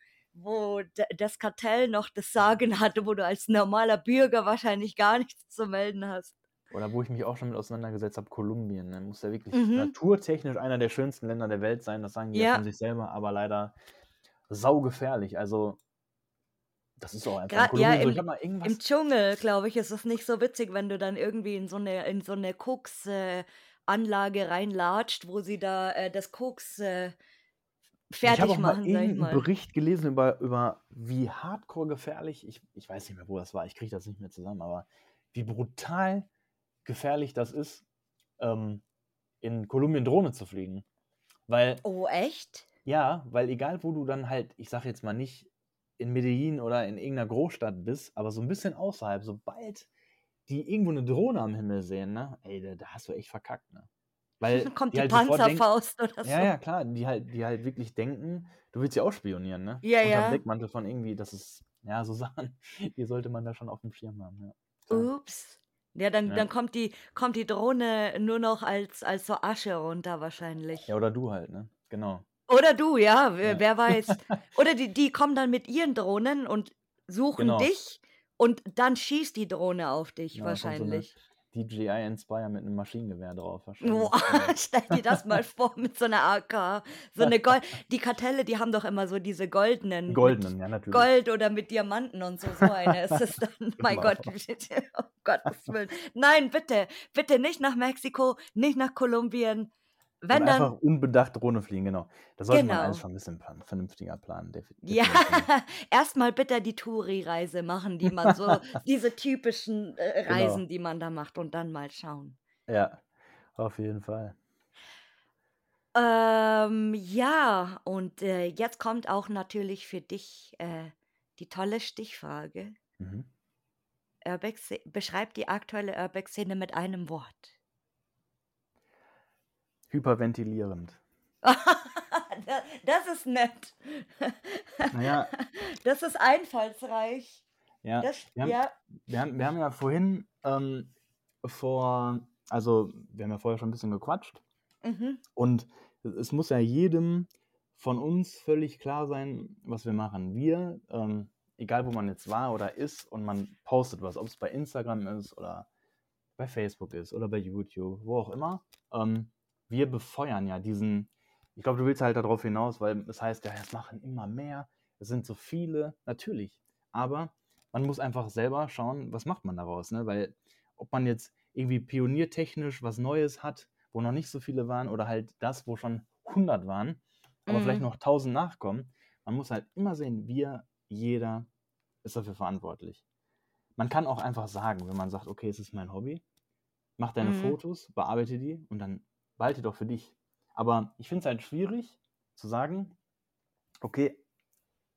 wo das Kartell noch das Sagen hatte, wo du als normaler Bürger wahrscheinlich gar nichts zu melden hast. Oder wo ich mich auch schon mit auseinandergesetzt habe, Kolumbien. Ne? Muss ja wirklich Mhm. naturtechnisch einer der schönsten Länder der Welt sein. Das sagen die ja von sich selber, aber leider saugefährlich. Also, das ist auch einfach in Gra ja, Kolumbien so. im im. Dschungel, glaube ich, ist es nicht so witzig, wenn du dann irgendwie in so 'ne in so 'ne Koks äh, reinlatscht, wo sie da, äh, das Koks, äh, Ich habe fertig auch mal machen, ich irgendeinen mal. Bericht gelesen über, über wie hardcore gefährlich, ich, ich weiß nicht mehr, wo das war, ich kriege das nicht mehr zusammen, aber wie brutal gefährlich das ist, ähm, in Kolumbien Drohne zu fliegen. Weil, Oh, echt? ja, weil egal wo du dann halt, ich sage jetzt mal nicht in Medellin oder in irgendeiner Großstadt bist, aber so ein bisschen außerhalb, sobald die irgendwo eine Drohne am Himmel sehen, ne, ey, da, da hast du echt verkackt, ne? Weil *laughs* Kommt die die halt Panzerfaust oder ja, so. ja, klar, die halt, die halt wirklich denken, du willst sie ausspionieren, ne? Ja, Unter ja. Deckmantel von irgendwie, das ist, ja, so *laughs* Sachen, die sollte man da schon auf dem Schirm haben, ja. Klar. Ups. Ja, dann Ja. dann kommt die kommt die Drohne nur noch als als so Asche runter wahrscheinlich. ja, oder du halt, ne? Genau. Oder du, ja, wer Ja. wer weiß. *laughs* Oder die die kommen dann mit ihren Drohnen und suchen Genau. dich und dann schießt die Drohne auf dich Ja, kommt so wahrscheinlich. DJI Inspire mit einem Maschinengewehr drauf. Boah, Genau. *laughs* stell dir das mal *laughs* vor mit so 'ner AK. So 'ne Gold die Kartelle, die haben doch immer so diese goldenen Goldenen, ja, natürlich. Gold oder mit Diamanten und so. So eine ist es dann. *laughs* Mein Immer. Gott, um Gottes Willen. Nein, bitte, bitte nicht nach Mexiko, nicht nach Kolumbien. Und Wenn einfach dann unbedacht Drohne fliegen, genau. Das sollte man alles genau. schon ein bisschen plan vernünftiger planen, Ja, definitiv. *laughs* erst mal bitte die Touri-Reise machen, die man so *laughs* diese typischen, äh, Genau. Reisen, die man da macht und dann mal schauen. Ja, auf jeden Fall. Ähm, ja, und, äh, jetzt kommt auch natürlich für dich, äh, die tolle Stichfrage. Mhm. Urbex beschreib die aktuelle Urbex-Szene mit einem Wort. Hyperventilierend. *laughs* Da das ist nett. *laughs* Na ja Das ist einfallsreich. Ja, Das wir haben ja. wir haben wir haben ja vorhin, ähm, vor also, wir haben ja vorher schon 'n bisschen gequatscht Mhm. und es muss ja jedem von uns völlig klar sein, was wir machen. Wir, ähm, egal wo man jetzt war oder ist und man postet was, ob's bei Instagram ist oder bei Facebook ist oder bei YouTube, wo auch immer, ähm, wir befeuern ja diesen ich glaube, du willst halt da drauf hinaus, weil es heißt ja, es machen immer mehr, es sind so viele. Natürlich, aber man muss einfach selber schauen, was macht man daraus, ne? Weil ob man jetzt irgendwie pioniertechnisch was Neues hat, wo noch nicht so viele waren oder halt das, wo schon 100 waren, aber vielleicht Mhm. noch 1.000 nachkommen. Man muss halt immer sehen, wir, jeder ist dafür verantwortlich. Man kann auch einfach sagen, wenn man sagt: „Okay, es ist mein Hobby, mach deine Mhm. Fotos, bearbeite die und dann behalte doch für dich.“ Aber ich finde es halt schwierig zu sagen: „Okay,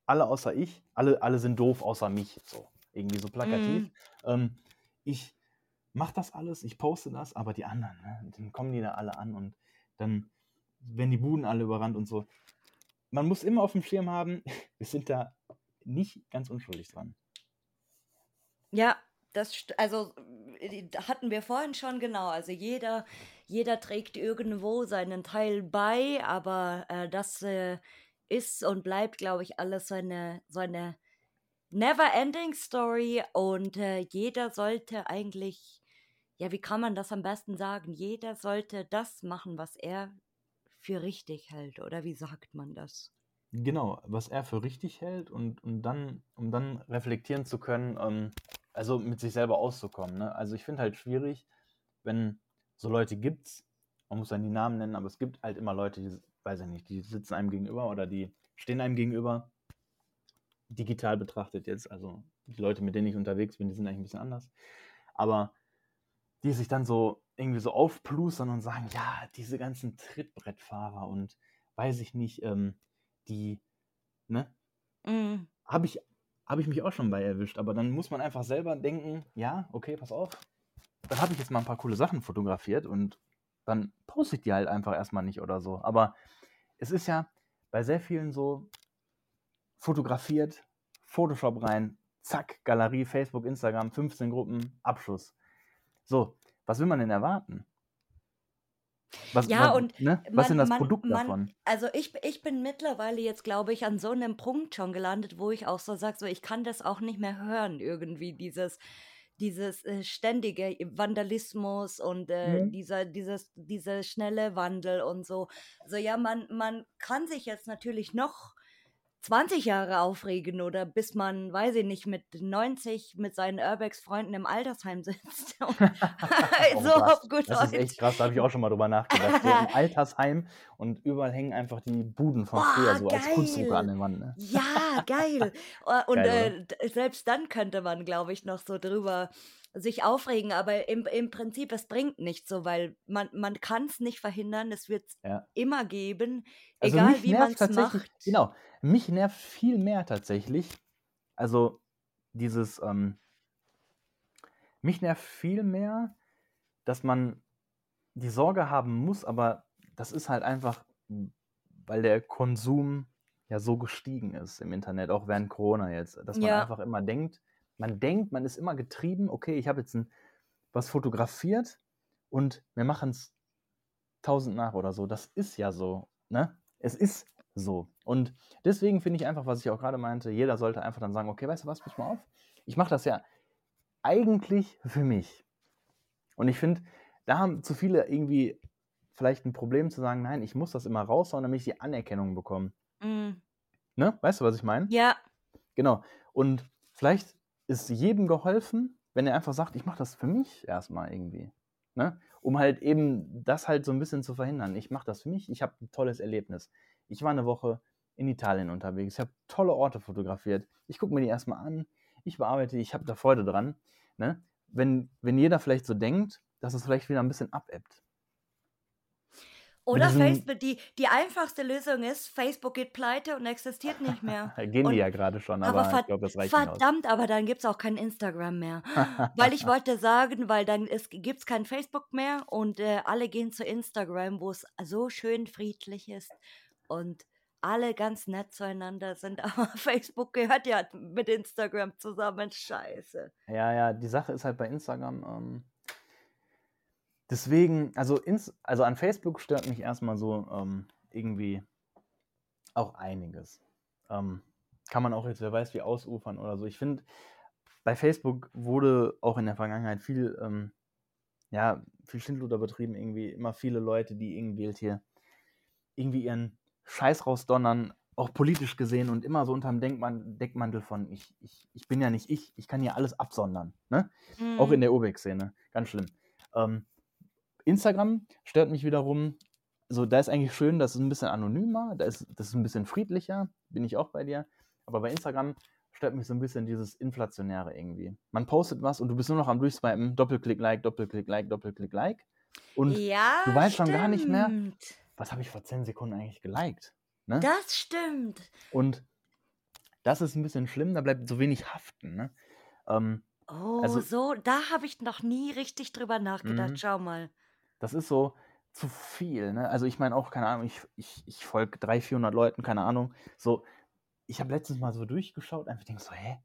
alle außer ich alle alle sind doof außer mich“, so irgendwie so plakativ. Mhm. Ähm, ich mache das alles, ich poste das, aber die anderen, ne, dann kommen die da alle an und dann werden die Buden alle überrannt und so. Man muss immer aufm Schirm haben, *laughs* wir sind da nicht ganz unschuldig dran. Ja, das also, äh, hatten wir vorhin schon, genau. Also, jeder jeder trägt irgendwo seinen Teil bei, aber, äh, das, äh, ist und bleibt, glaube ich, alles so eine so eine never ending story und, äh, jeder sollte eigentlich ja, wie kann man das am besten sagen? Jeder sollte das machen, was er für richtig hält, oder wie sagt man das? Genau, was er für richtig hält und und dann um dann reflektieren zu können, ähm, also, mit sich selber auszukommen, ne? Also, ich finde halt schwierig, wenn so Leute gibt's, man muss ja nie Namen nennen, aber es gibt halt immer Leute, die weiß ich nicht, die sitzen einem gegenüber oder die stehen einem gegenüber digital betrachtet jetzt. Also, die Leute, mit denen ich unterwegs bin, die sind eigentlich 'n bisschen anders. Aber die sich dann so irgendwie so aufplustern und sagen: „Ja, diese ganzen Trittbrettfahrer und weiß ich nicht, ähm, die“ ne? Mhm. Habe ich habe ich mich auch schon bei erwischt, aber dann muss man einfach selber denken: „Ja, okay, pass auf, dann habe ich jetzt mal 'n paar coole Sachen fotografiert und dann poste ich die halt einfach erst mal nicht oder so.“ Aber es ist ja bei sehr vielen so fotografiert, Photoshop rein, zack, Galerie, Facebook, Instagram, 15 Gruppen, Abschuss. So, was will man denn erwarten? Was Ja, wa und ne? Was man das man Produkt man davon? also, ich ich bin mittlerweile jetzt, glaube ich, an so 'nem Punkt schon gelandet, wo ich auch so sage, so, ich kann das auch nicht mehr hören irgendwie, dieses dieses äh, ständige Vandalismus und äh, Mhm. dieser, dieses, dieser schnelle Wandel und so. Also ja, man, man kann sich jetzt natürlich noch 20 Jahre aufregen oder bis man, weiß ich nicht, mit 90 mit seinen Urbex-Freunden im Altersheim *laughs* sitzt. *laughs* Oh, so krass. auf gut Das ist echt krass, da habe ich auch schon mal drüber nachgedacht. So im *laughs* Altersheim und überall hängen einfach die Buden von früher Boah, so als Kunstdrucke an geil. der Wand. Ne? Ja, geil. Und Geil, äh, selbst dann könnte man, glaube ich, noch so drüber sich aufregen, aber im, im Prinzip, es bringt nichts so, weil man, man kann es nicht verhindern, es wird es Ja. immer geben, Also egal wie man es macht. genau, mich nervt viel mehr tatsächlich. Also dieses, ähm, mich nervt viel mehr, dass man die Sorge haben muss, aber das ist halt einfach, weil der Konsum ja so gestiegen ist im Internet, auch während Corona jetzt, dass man Ja, einfach immer denkt, man denkt, man ist immer getrieben, okay, ich habe jetzt ein, was fotografiert und wir machen es tausend nach oder so. Das ist ja so, ne? Es ist so. Und deswegen finde ich einfach, was ich auch gerade meinte, jeder sollte einfach dann sagen, okay, weißt du was, pass mal auf, ich mache das ja eigentlich für mich. Und ich finde, da haben zu viele irgendwie vielleicht ein Problem zu sagen, nein, ich muss das immer raushauen, damit ich die Anerkennung bekomme. mm, Ne? Weißt du, was ich meine? ja, Genau. Und vielleicht ist jedem geholfen, wenn er einfach sagt, ich mache das für mich erstmal irgendwie. Ne? Um halt eben das halt so ein bisschen zu verhindern. Ich mache das für mich, ich habe ein tolles Erlebnis. Ich war eine Woche in Italien unterwegs, ich habe tolle Orte fotografiert. Ich gucke mir die erstmal an, ich bearbeite, ich habe da Freude dran. Ne? Wenn, wenn jeder vielleicht so denkt, dass es vielleicht wieder ein bisschen abebbt. Oder Facebook, die, die einfachste Lösung ist, Facebook geht pleite und existiert nicht mehr. *laughs* gehen die Und ja gerade schon, aber aber ich glaube, das reicht verdammt, aber dann gibt es auch kein Instagram mehr. *laughs* Weil ich wollte sagen, weil dann gibt es kein Facebook mehr und äh, alle gehen zu Instagram, wo es so schön friedlich ist und alle ganz nett zueinander sind. *laughs* Aber Facebook gehört ja mit Instagram zusammen. Scheiße. Ja, ja, die Sache ist halt bei Instagram, ähm, deswegen, also, ins, also an Facebook stört mich erstmal so ähm, irgendwie auch einiges. Ähm, kann man auch jetzt, wer weiß, wie ausufern oder so. Ich finde, bei Facebook wurde auch in der Vergangenheit viel, ähm, ja, viel Schindluder betrieben, irgendwie immer viele Leute, die irgendwie hier irgendwie ihren Scheiß rausdonnern, auch politisch gesehen und immer so unterm Denkman Deckmantel von ich, ich, ich bin ja nicht ich, ich kann hier alles absondern. Ne? Auch in der Urbex-Szene. Ganz schlimm. Ähm, Instagram stört mich wiederum. So, da ist eigentlich schön, das ist ein bisschen anonymer, da ist, das ist ein bisschen friedlicher, bin ich auch bei dir. Aber bei Instagram stört mich so ein bisschen dieses Inflationäre irgendwie. Man postet was und du bist nur noch am Durchswipen, Doppelklick, Like, Doppelklick, Like, Doppelklick, Like. Und Ja, du weißt schon gar nicht mehr, stimmt. was habe ich vor 10 Sekunden eigentlich geliked. Ne? Das stimmt. Und das ist ein bisschen schlimm, da bleibt so wenig haften. Ne? Ähm, Oh, also, so, da habe ich noch nie richtig drüber nachgedacht. mhm. Schau mal. Das ist so zu viel, ne? Also ich meine auch, keine Ahnung, ich, ich, ich folge 300, 400 Leuten, keine Ahnung. So, ich habe letztens mal so durchgeschaut, einfach denke so, hä?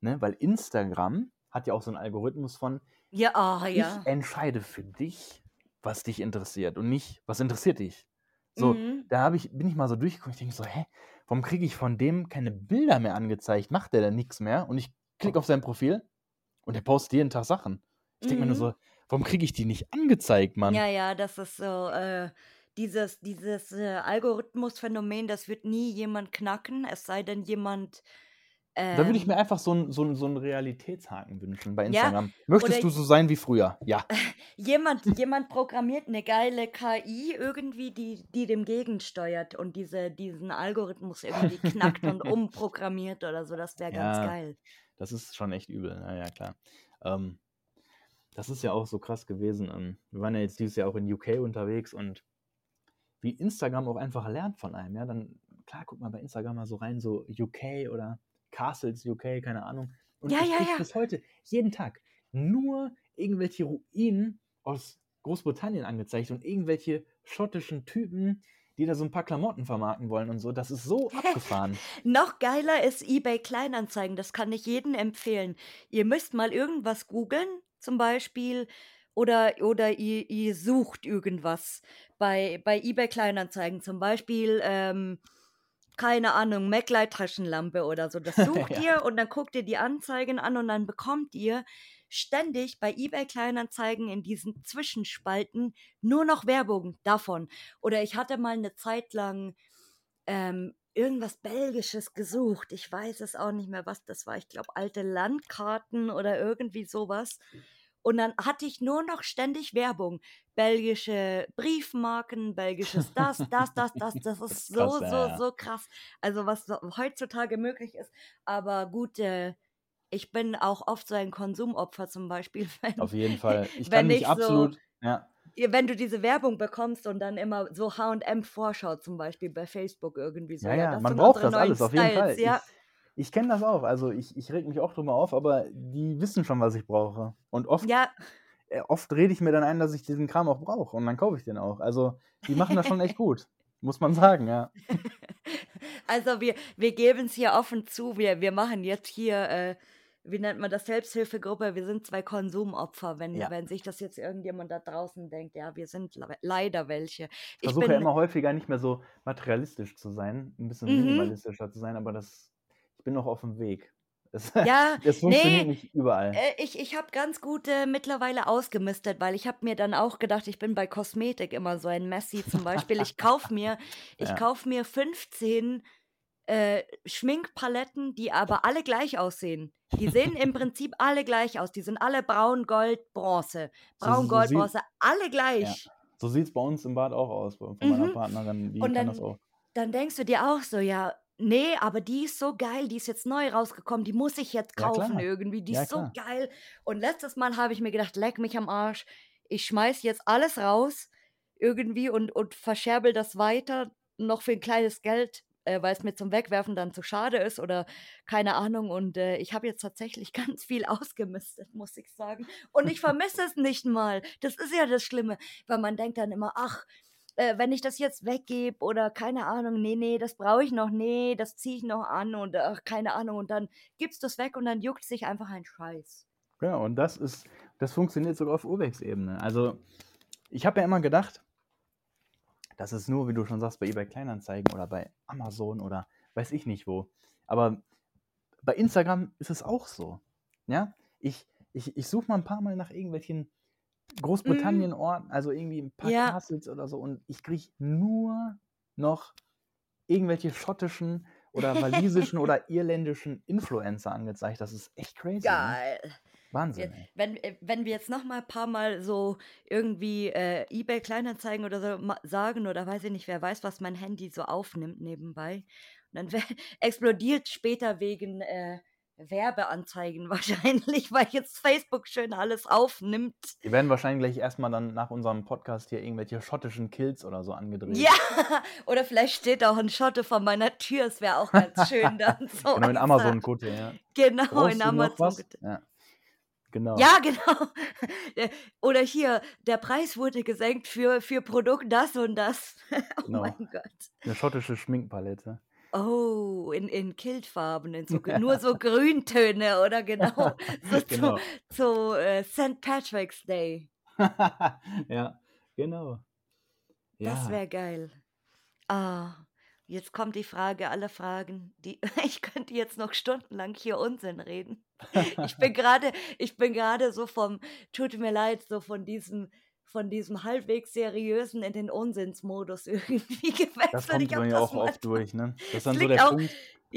Ne? Weil Instagram hat ja auch so einen Algorithmus von, Ja, ich ja. entscheide für dich, was dich interessiert und nicht, was interessiert dich. So, Mhm. da habe ich, bin ich mal so durchgeguckt, ich denke so, hä? Warum kriege ich von dem keine Bilder mehr angezeigt? Macht der denn nichts mehr? Und ich klicke auf sein Profil und der postet jeden Tag Sachen. Ich denke mir nur Mhm. so, warum kriege ich die nicht angezeigt, Mann? Ja, ja, das ist so, äh, dieses, dieses äh, Algorithmusphänomen, das wird nie jemand knacken, es sei denn jemand, Da würde ich ähm, mir einfach so einen so so 'n Realitätshaken wünschen bei ja, Instagram. oder Möchtest du so sein wie früher? Ja. *laughs* jemand, jemand programmiert eine geile KI irgendwie, die, die dem gegensteuert und diese, diesen Algorithmus irgendwie knackt und *laughs* umprogrammiert oder so, das wäre ganz Ja, geil. das ist schon echt übel. Ja, ja, klar. Ähm, das ist ja auch so krass gewesen. Ähm, wir waren ja jetzt dieses Jahr auch in UK unterwegs und wie Instagram auch einfach lernt von einem, ja, dann, klar, guck mal bei Instagram mal so rein, so UK oder Castles UK, keine Ahnung. Und Ja, ich ja, ja. bis heute, jeden Tag, nur irgendwelche Ruinen aus Großbritannien angezeigt und irgendwelche schottischen Typen, die da so ein paar Klamotten vermarkten wollen und so. Das ist so *laughs* abgefahren. Noch geiler ist eBay Kleinanzeigen. Das kann ich jedem empfehlen. Ihr müsst mal irgendwas googeln, zum Beispiel, oder, oder ihr, ihr sucht irgendwas bei, bei eBay Kleinanzeigen. Zum Beispiel, ähm, keine Ahnung, MacLight Taschenlampe oder so. Das *laughs* sucht Ja. ihr und dann guckt ihr die Anzeigen an und dann bekommt ihr ständig bei eBay Kleinanzeigen in diesen Zwischenspalten nur noch Werbung davon. Oder ich hatte mal eine Zeit lang ähm, irgendwas Belgisches gesucht. Ich weiß es auch nicht mehr, was das war. Ich glaube, alte Landkarten oder irgendwie sowas. Und dann hatte ich nur noch ständig Werbung. Belgische Briefmarken, belgisches das, das, das, das. Das *laughs* ist so, so, so krass. Also was heutzutage möglich ist. Aber gut, äh, ich bin auch oft so ein Konsumopfer zum Beispiel, *laughs* wenn, Auf jeden Fall. Ich kann mich ich so, absolut, ja, wenn du diese Werbung bekommst und dann immer so H&M Vorschau zum Beispiel bei Facebook irgendwie so. ja, Ja, ja, man braucht das alles, auf jeden Styles. Fall. Ja, Ich, ich kenne das auch. Also ich, ich reg mich auch drüber auf, aber die wissen schon, was ich brauche. Und oft, ja. äh, oft rede ich mir dann ein, dass ich diesen Kram auch brauche und dann kaufe ich den auch. Also die machen das schon echt gut, *laughs* muss man sagen, ja. Also wir, wir geben es hier offen zu. Wir, wir machen jetzt hier, äh, wie nennt man das, Selbsthilfegruppe. Wir sind zwei Konsumopfer, wenn, Ja. wenn sich das jetzt irgendjemand da draußen denkt. Ja, wir sind le- leider welche. Ich versuche ja bin, immer häufiger nicht mehr so materialistisch zu sein, ein bisschen mhm, minimalistischer zu sein, aber das, ich bin noch auf dem Weg. Es, *laughs* ja, es funktioniert nee, nicht überall. Äh, ich ich habe ganz gut äh, mittlerweile ausgemistet, weil ich habe mir dann auch gedacht, ich bin bei Kosmetik immer so ein Messi zum Beispiel. Ich kaufe mir, ich Ja. kauf mir *laughs* 15 äh, Schminkpaletten, die aber alle gleich aussehen. Die sehen im *laughs* Prinzip alle gleich aus. Die sind alle braun, gold, bronze. So, Braun, so gold, sieht, bronze, alle ja, gleich. so sieht es bei uns im Bad auch aus, von von meiner Mhm. Partnerin, die Und kann das dann, auch. dann denkst du dir auch so, ja, nee, aber die ist so geil, die ist jetzt neu rausgekommen, die muss ich jetzt Ja, kaufen klar. irgendwie, die Ja, ist so klar. geil. Und letztes Mal habe ich mir gedacht, leck mich am Arsch, ich schmeiß jetzt alles raus irgendwie und, und verscherbel das weiter, noch für ein kleines Geld, äh, weil es mir zum Wegwerfen dann zu schade ist oder keine Ahnung. Und äh, ich habe jetzt tatsächlich *laughs* ganz viel ausgemistet, muss ich sagen. Und ich vermisse es nicht mal. Das ist ja das Schlimme, weil man denkt dann immer, ach, äh, wenn ich das jetzt weggebe oder keine Ahnung, nee, nee, das brauche ich noch, nee, das ziehe ich noch an und ach, keine Ahnung und dann gibst du es weg und dann juckt sich einfach ein Scheiß. Ja, und das ist, das funktioniert sogar auf Urbex-Ebene. Also, ich habe ja immer gedacht, das ist nur, wie du schon sagst, bei eBay Kleinanzeigen oder bei Amazon oder weiß ich nicht wo. Aber bei Instagram ist es auch so. Ja, ich, ich, ich suche mal ein paar Mal nach irgendwelchen Mm, Großbritannien-Orten, also irgendwie ein paar ja, Castles oder so, und ich kriege nur noch irgendwelche schottischen oder walisischen oder *laughs* irländischen Influencer angezeigt. Das ist echt crazy, ne? Wahnsinn, Jetzt, wenn, äh, wenn wir jetzt noch mal ein paar Mal so irgendwie äh, eBay Kleinanzeigen oder so sagen oder weiß ich nicht, wer weiß, was mein Handy so aufnimmt nebenbei. Und dann *laughs* explodiert später wegen äh, Werbeanzeigen *laughs* wahrscheinlich, weil jetzt Facebook schön alles aufnimmt. Wir werden wahrscheinlich gleich erstmal dann nach unserem Podcast hier irgendwelche schottischen Kills oder so angedreht. Ja, *laughs* oder vielleicht steht auch ein Schotte vor meiner Tür, es wäre auch ganz schön dann so Genau, in extra. Amazon-Kutte, ja. Genau, Brauchst in du noch Amazon. was? bitte. Ja, genau. Ja, *laughs* genau. Äh, Oder hier, der Preis wurde gesenkt für, für Produkt das und das. *laughs* Oh Genau. mein Gott. Eine schottische Schminkpalette. Oh, in, in Kildfarben, in so, nur so *laughs* Grüntöne, oder genau. So zu, genau. zu äh, St. Patrick's Day. ja, genau. Das Ja, wäre geil. Ah, jetzt kommt die Frage aller Fragen. Die, *laughs* ich könnte jetzt noch stundenlang hier Unsinn reden. Ich bin *laughs* gerade, ich bin gerade so vom, tut mir leid, so von diesem, von diesem halbwegs seriösen in den Unsinnsmodus *laughs* irgendwie das gewechselt. kommt Ich das auch oft durch, ne? Das ist dann so der auch, Punkt,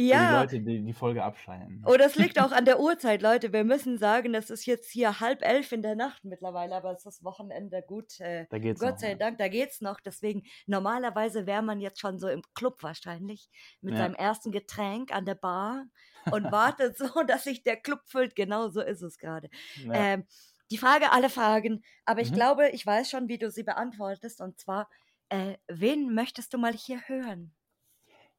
wo die ja, Leute die, die Folge abschalten. oder es liegt *laughs* auch an der Uhrzeit, Leute. Wir müssen sagen, das ist jetzt hier halb elf in der Nacht mittlerweile, aber es ist Wochenende gut. Äh, Da geht's Gott noch, sei ja. Dank, da geht's noch. Deswegen, normalerweise wäre man jetzt schon so im Club wahrscheinlich mit Ja, seinem ersten Getränk an der Bar und *laughs* wartet so, dass sich der Club füllt. Genau so ist es gerade. ja. Ähm, die Frage alle Fragen, aber ich Mhm. glaube, ich weiß schon, wie du sie beantwortest. Und zwar, äh, wen möchtest du mal hier hören?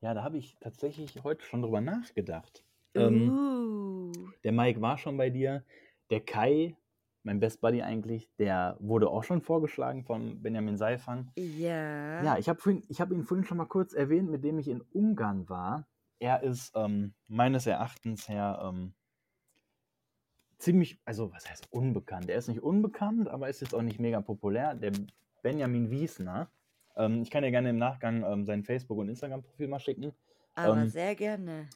Ja, da habe ich tatsächlich heute schon drüber nachgedacht. Ähm, Uh, der Mike war schon bei dir. Der Kai, mein Best Buddy eigentlich, der wurde auch schon vorgeschlagen von Benjamin Seifang. Ja, ja. ich habe hab ihn vorhin schon mal kurz erwähnt, mit dem ich in Ungarn war. Er ist ähm, meines Erachtens her ähm, ziemlich, also was heißt unbekannt? Er ist nicht unbekannt, aber ist jetzt auch nicht mega populär. Der Benjamin Wiesner. Ähm, ich kann dir gerne im Nachgang ähm, sein Facebook- und Instagram-Profil mal schicken. Aber Ähm, sehr gerne.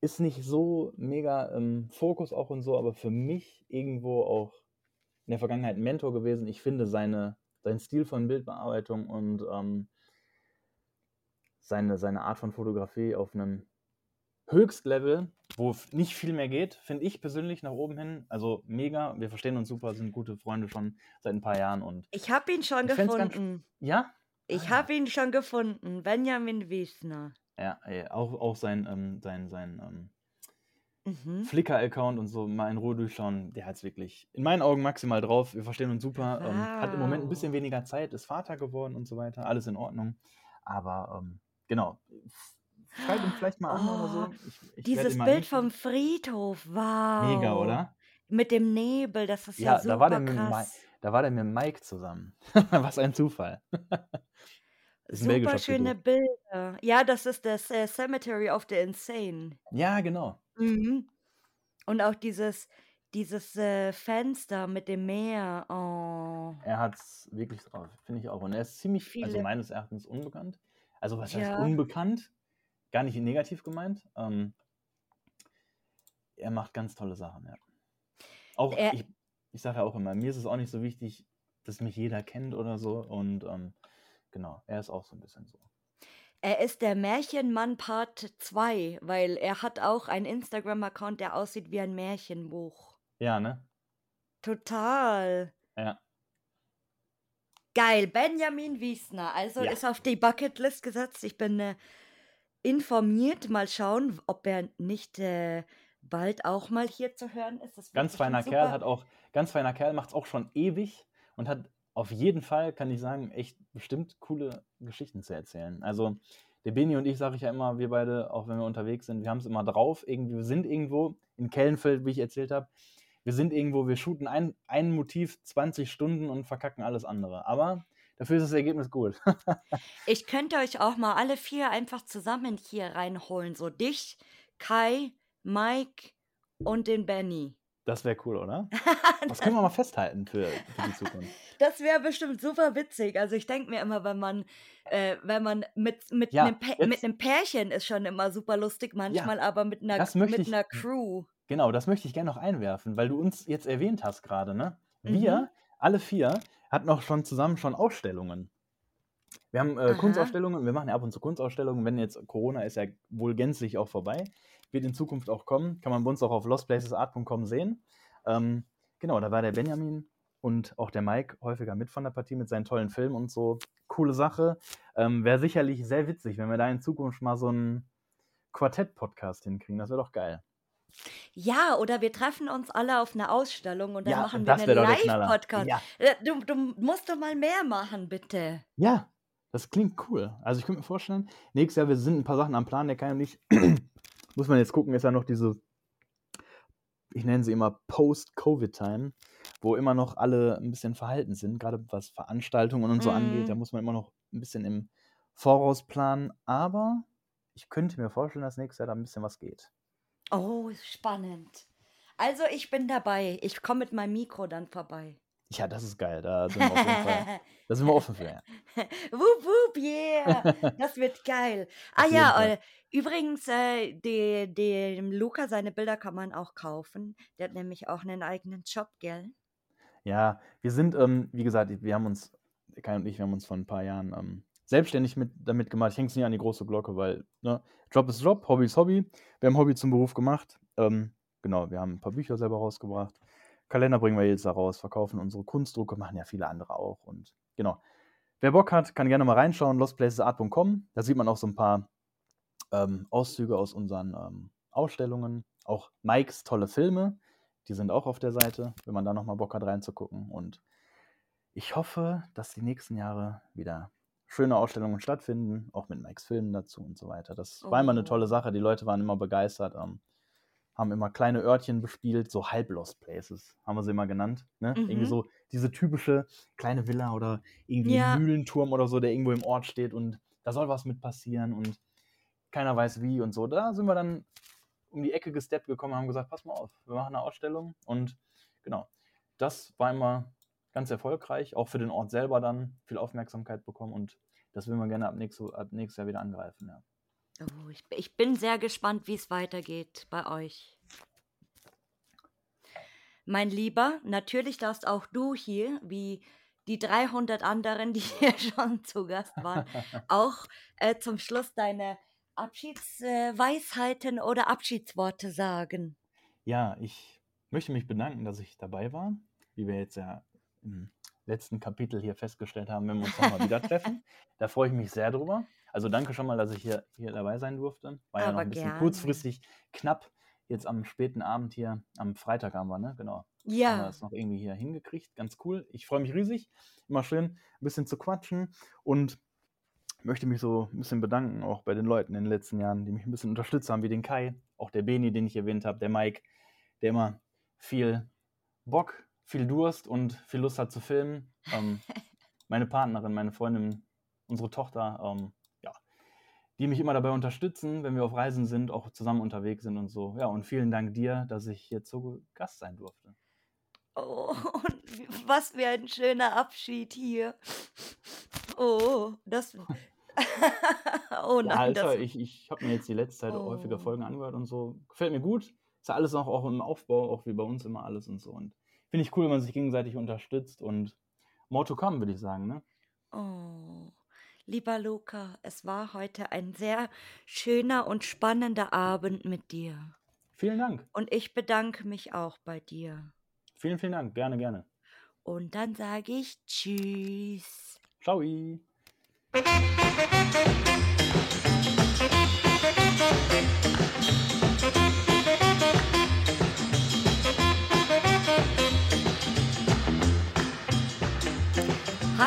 ist nicht so mega im Fokus auch und so, aber für mich irgendwo auch in der Vergangenheit ein Mentor gewesen. Ich finde seine, seinen Stil von Bildbearbeitung und ähm, seine, seine Art von Fotografie auf einem Höchstlevel, wo nicht viel mehr geht, finde ich persönlich nach oben hin. Also mega, wir verstehen uns super, sind gute Freunde schon seit ein paar Jahren und ich habe ihn schon gefunden. ja? Ich ah. habe ihn schon gefunden, Benjamin Wiesner. Ja, ey, auch, auch sein, ähm, sein, sein ähm, mhm. Flickr-Account und so mal in Ruhe durchschauen, der hat es wirklich in meinen Augen maximal drauf. Wir verstehen uns super. Wow. Ähm, hat im Moment ein bisschen weniger Zeit, ist Vater geworden und so weiter. Alles in Ordnung. Aber ähm, genau. Schreib ihn vielleicht mal an oder so. Oh, ich, ich dieses Bild vom Friedhof, wow. Mega, oder? Mit dem Nebel, das ist ja, ja super da war der krass. Da war der mit Mike zusammen. *laughs* Was ein Zufall. *laughs* Super schöne Bilder. Ja, das ist das äh, Cemetery of the Insane. Ja, genau. Mhm. Und auch dieses, dieses äh, Fenster mit dem Meer. Oh. Er hat es wirklich drauf, finde ich auch. Und er ist ziemlich, also meines Erachtens unbekannt. Also was heißt ja. unbekannt? Gar nicht negativ gemeint. Ähm, er macht ganz tolle Sachen, ja. Auch, er, ich, ich sage ja auch immer, mir ist es auch nicht so wichtig, dass mich jeder kennt oder so. Und ähm, Genau, er ist auch so ein bisschen so. Er ist der Märchenmann Part 2, weil er hat auch einen Instagram-Account, der aussieht wie ein Märchenbuch. Ja, ne? Total. Ja. Geil, Benjamin Wiesner. Also ja. ist auf die Bucketlist gesetzt. Ich bin äh, informiert. Mal schauen, ob er nicht äh, bald auch mal hier zu hören ist. ganz feiner Kerl hat auch, ganz feiner Kerl macht es auch schon ewig und hat auf jeden Fall, kann ich sagen, echt bestimmt coole Geschichten zu erzählen. Also der Beni und ich, sage ich ja immer, wir beide, auch wenn wir unterwegs sind, wir haben es immer drauf. Irgendwie, wir sind irgendwo in Kellenfeld, wie ich erzählt habe. Wir sind irgendwo, wir shooten ein, ein Motiv 20 Stunden und verkacken alles andere. Aber dafür ist das Ergebnis gut. *laughs* ich könnte euch auch mal alle vier einfach zusammen hier reinholen. So dich, Kai, Mike und den Benny. Das wäre cool, oder? *laughs* Das können wir mal festhalten für, für die Zukunft. *laughs* Das wäre bestimmt super witzig. Also ich denke mir immer, wenn man, äh, wenn man mit, mit, ja, einem mit einem Pärchen ist schon immer super lustig, manchmal ja, aber mit einer, mit ich, einer Crew. Genau, das möchte ich gerne noch einwerfen, weil du uns jetzt erwähnt hast gerade, ne? Wir, mhm. alle vier, hatten auch schon zusammen schon Ausstellungen. Wir haben äh, Kunstausstellungen, wir machen ja ab und zu Kunstausstellungen, wenn jetzt Corona ist ja wohl gänzlich auch vorbei wird in Zukunft auch kommen. Kann man bei uns auch auf lostplacesart.com sehen. Ähm, genau, da war der Benjamin und auch der Mike häufiger mit von der Partie mit seinen tollen Filmen und so. Coole Sache. Ähm, wäre sicherlich sehr witzig, wenn wir da in Zukunft mal so einen Quartett-Podcast hinkriegen. Das wäre doch geil. Ja, oder wir treffen uns alle auf einer Ausstellung und dann ja, machen wir einen Live-Podcast. Ja. Äh, du, du musst doch mal mehr machen, bitte. Ja, das klingt cool. Also ich könnte mir vorstellen, nächstes Jahr, wir sind ein paar Sachen am Plan, der kann ja nicht muss man jetzt gucken, ist ja noch diese, ich nenne sie immer Post-Covid-Time, wo immer noch alle ein bisschen verhalten sind, gerade was Veranstaltungen und so mm. angeht. Da mhm. muss man immer noch ein bisschen im Voraus planen. Aber ich könnte mir vorstellen, dass nächstes Jahr da ein bisschen was geht. Oh, spannend. Also ich bin dabei. Ich komme mit meinem Mikro dann vorbei. Ja, das ist geil. Da sind wir, auf jeden Fall, *laughs* da sind wir offen für. Ja. wup, wup, yeah. Das wird geil. *laughs* ah ja, äh, übrigens, äh, dem Luca, seine Bilder kann man auch kaufen. Der hat nämlich auch einen eigenen Job, gell? Ja, wir sind, ähm, wie gesagt, wir haben uns, Kai und ich, wir haben uns vor ein paar Jahren ähm, selbstständig mit, damit gemacht. Ich hänge es nicht an die große Glocke, weil ne, Job ist Job, Hobby ist Hobby. Wir haben Hobby zum Beruf gemacht. Ähm, genau, wir haben ein paar Bücher selber rausgebracht. Kalender bringen wir jetzt da raus, verkaufen unsere Kunstdrucke, machen ja viele andere auch. Und genau. Wer Bock hat, kann gerne mal reinschauen, lostplacesart.com. Da sieht man auch so ein paar ähm, Auszüge aus unseren ähm, Ausstellungen. Auch Mikes tolle Filme, die sind auch auf der Seite, wenn man da nochmal Bock hat reinzugucken. Und ich hoffe, dass die nächsten Jahre wieder schöne Ausstellungen stattfinden, auch mit Mikes Filmen dazu und so weiter. Das oh. war immer eine tolle oh. Sache. Die Leute waren immer begeistert. Ähm, haben immer kleine Örtchen bespielt, so Halb-Lost Places, haben wir sie immer genannt. Ne? Mhm. Irgendwie so diese typische kleine Villa oder irgendwie ja. Mühlenturm oder so, der irgendwo im Ort steht und da soll was mit passieren und keiner weiß wie und so. Da sind wir dann um die Ecke gesteppt gekommen und haben gesagt, pass mal auf, wir machen eine Ausstellung und genau, das war immer ganz erfolgreich, auch für den Ort selber dann viel Aufmerksamkeit bekommen und das will man gerne ab, nächstes, ab nächstes Jahr wieder angreifen. Ja. Oh, ich, ich bin sehr gespannt, wie es weitergeht bei euch. Mein Lieber, natürlich darfst auch du hier, wie die 300 anderen, *laughs* die hier schon zu Gast waren, *laughs* auch äh, zum Schluss deine Abschiedsweisheiten äh, oder Abschiedsworte sagen. Ja, ich möchte mich bedanken, dass ich dabei war, wie wir jetzt ja im letzten Kapitel hier festgestellt haben, wenn wir uns nochmal wieder treffen. *laughs* Da freue ich mich sehr drüber. Also danke schon mal, dass ich hier, hier dabei sein durfte. War Aber ja noch ein bisschen gerne. kurzfristig knapp. Jetzt am späten Abend hier, am Freitag haben wir, ne? Genau. Ja. Haben wir es noch irgendwie hier hingekriegt. Ganz cool. Ich freue mich riesig. Immer schön, ein bisschen zu quatschen. Und möchte mich so ein bisschen bedanken, auch bei den Leuten in den letzten Jahren, die mich ein bisschen unterstützt haben, wie den Kai, auch der Beni, den ich erwähnt habe, der Mike, der immer viel Bock, viel Durst und viel Lust hat zu filmen. Ähm, *laughs* meine Partnerin, meine Freundin, unsere Tochter, ähm, ja, die mich immer dabei unterstützen, wenn wir auf Reisen sind, auch zusammen unterwegs sind und so. Ja, und vielen Dank dir, dass ich jetzt so Gast sein durfte. Oh, *laughs* und was für ein schöner Abschied hier. Oh, das. *laughs* oh nein. Ja, Alter, das... ich, ich habe mir jetzt die letzte Zeit oh. häufiger Folgen angehört und so. Gefällt mir gut. Ist ja alles auch, auch im Aufbau, auch wie bei uns immer alles und so. Und finde ich cool, wenn man sich gegenseitig unterstützt und more to come, würde ich sagen, ne? Oh. Lieber Luca, es war heute ein sehr schöner und spannender Abend mit dir. Vielen Dank. Und ich bedanke mich auch bei dir. Vielen, vielen Dank. Gerne, gerne. Und dann sage ich Tschüss. Ciao.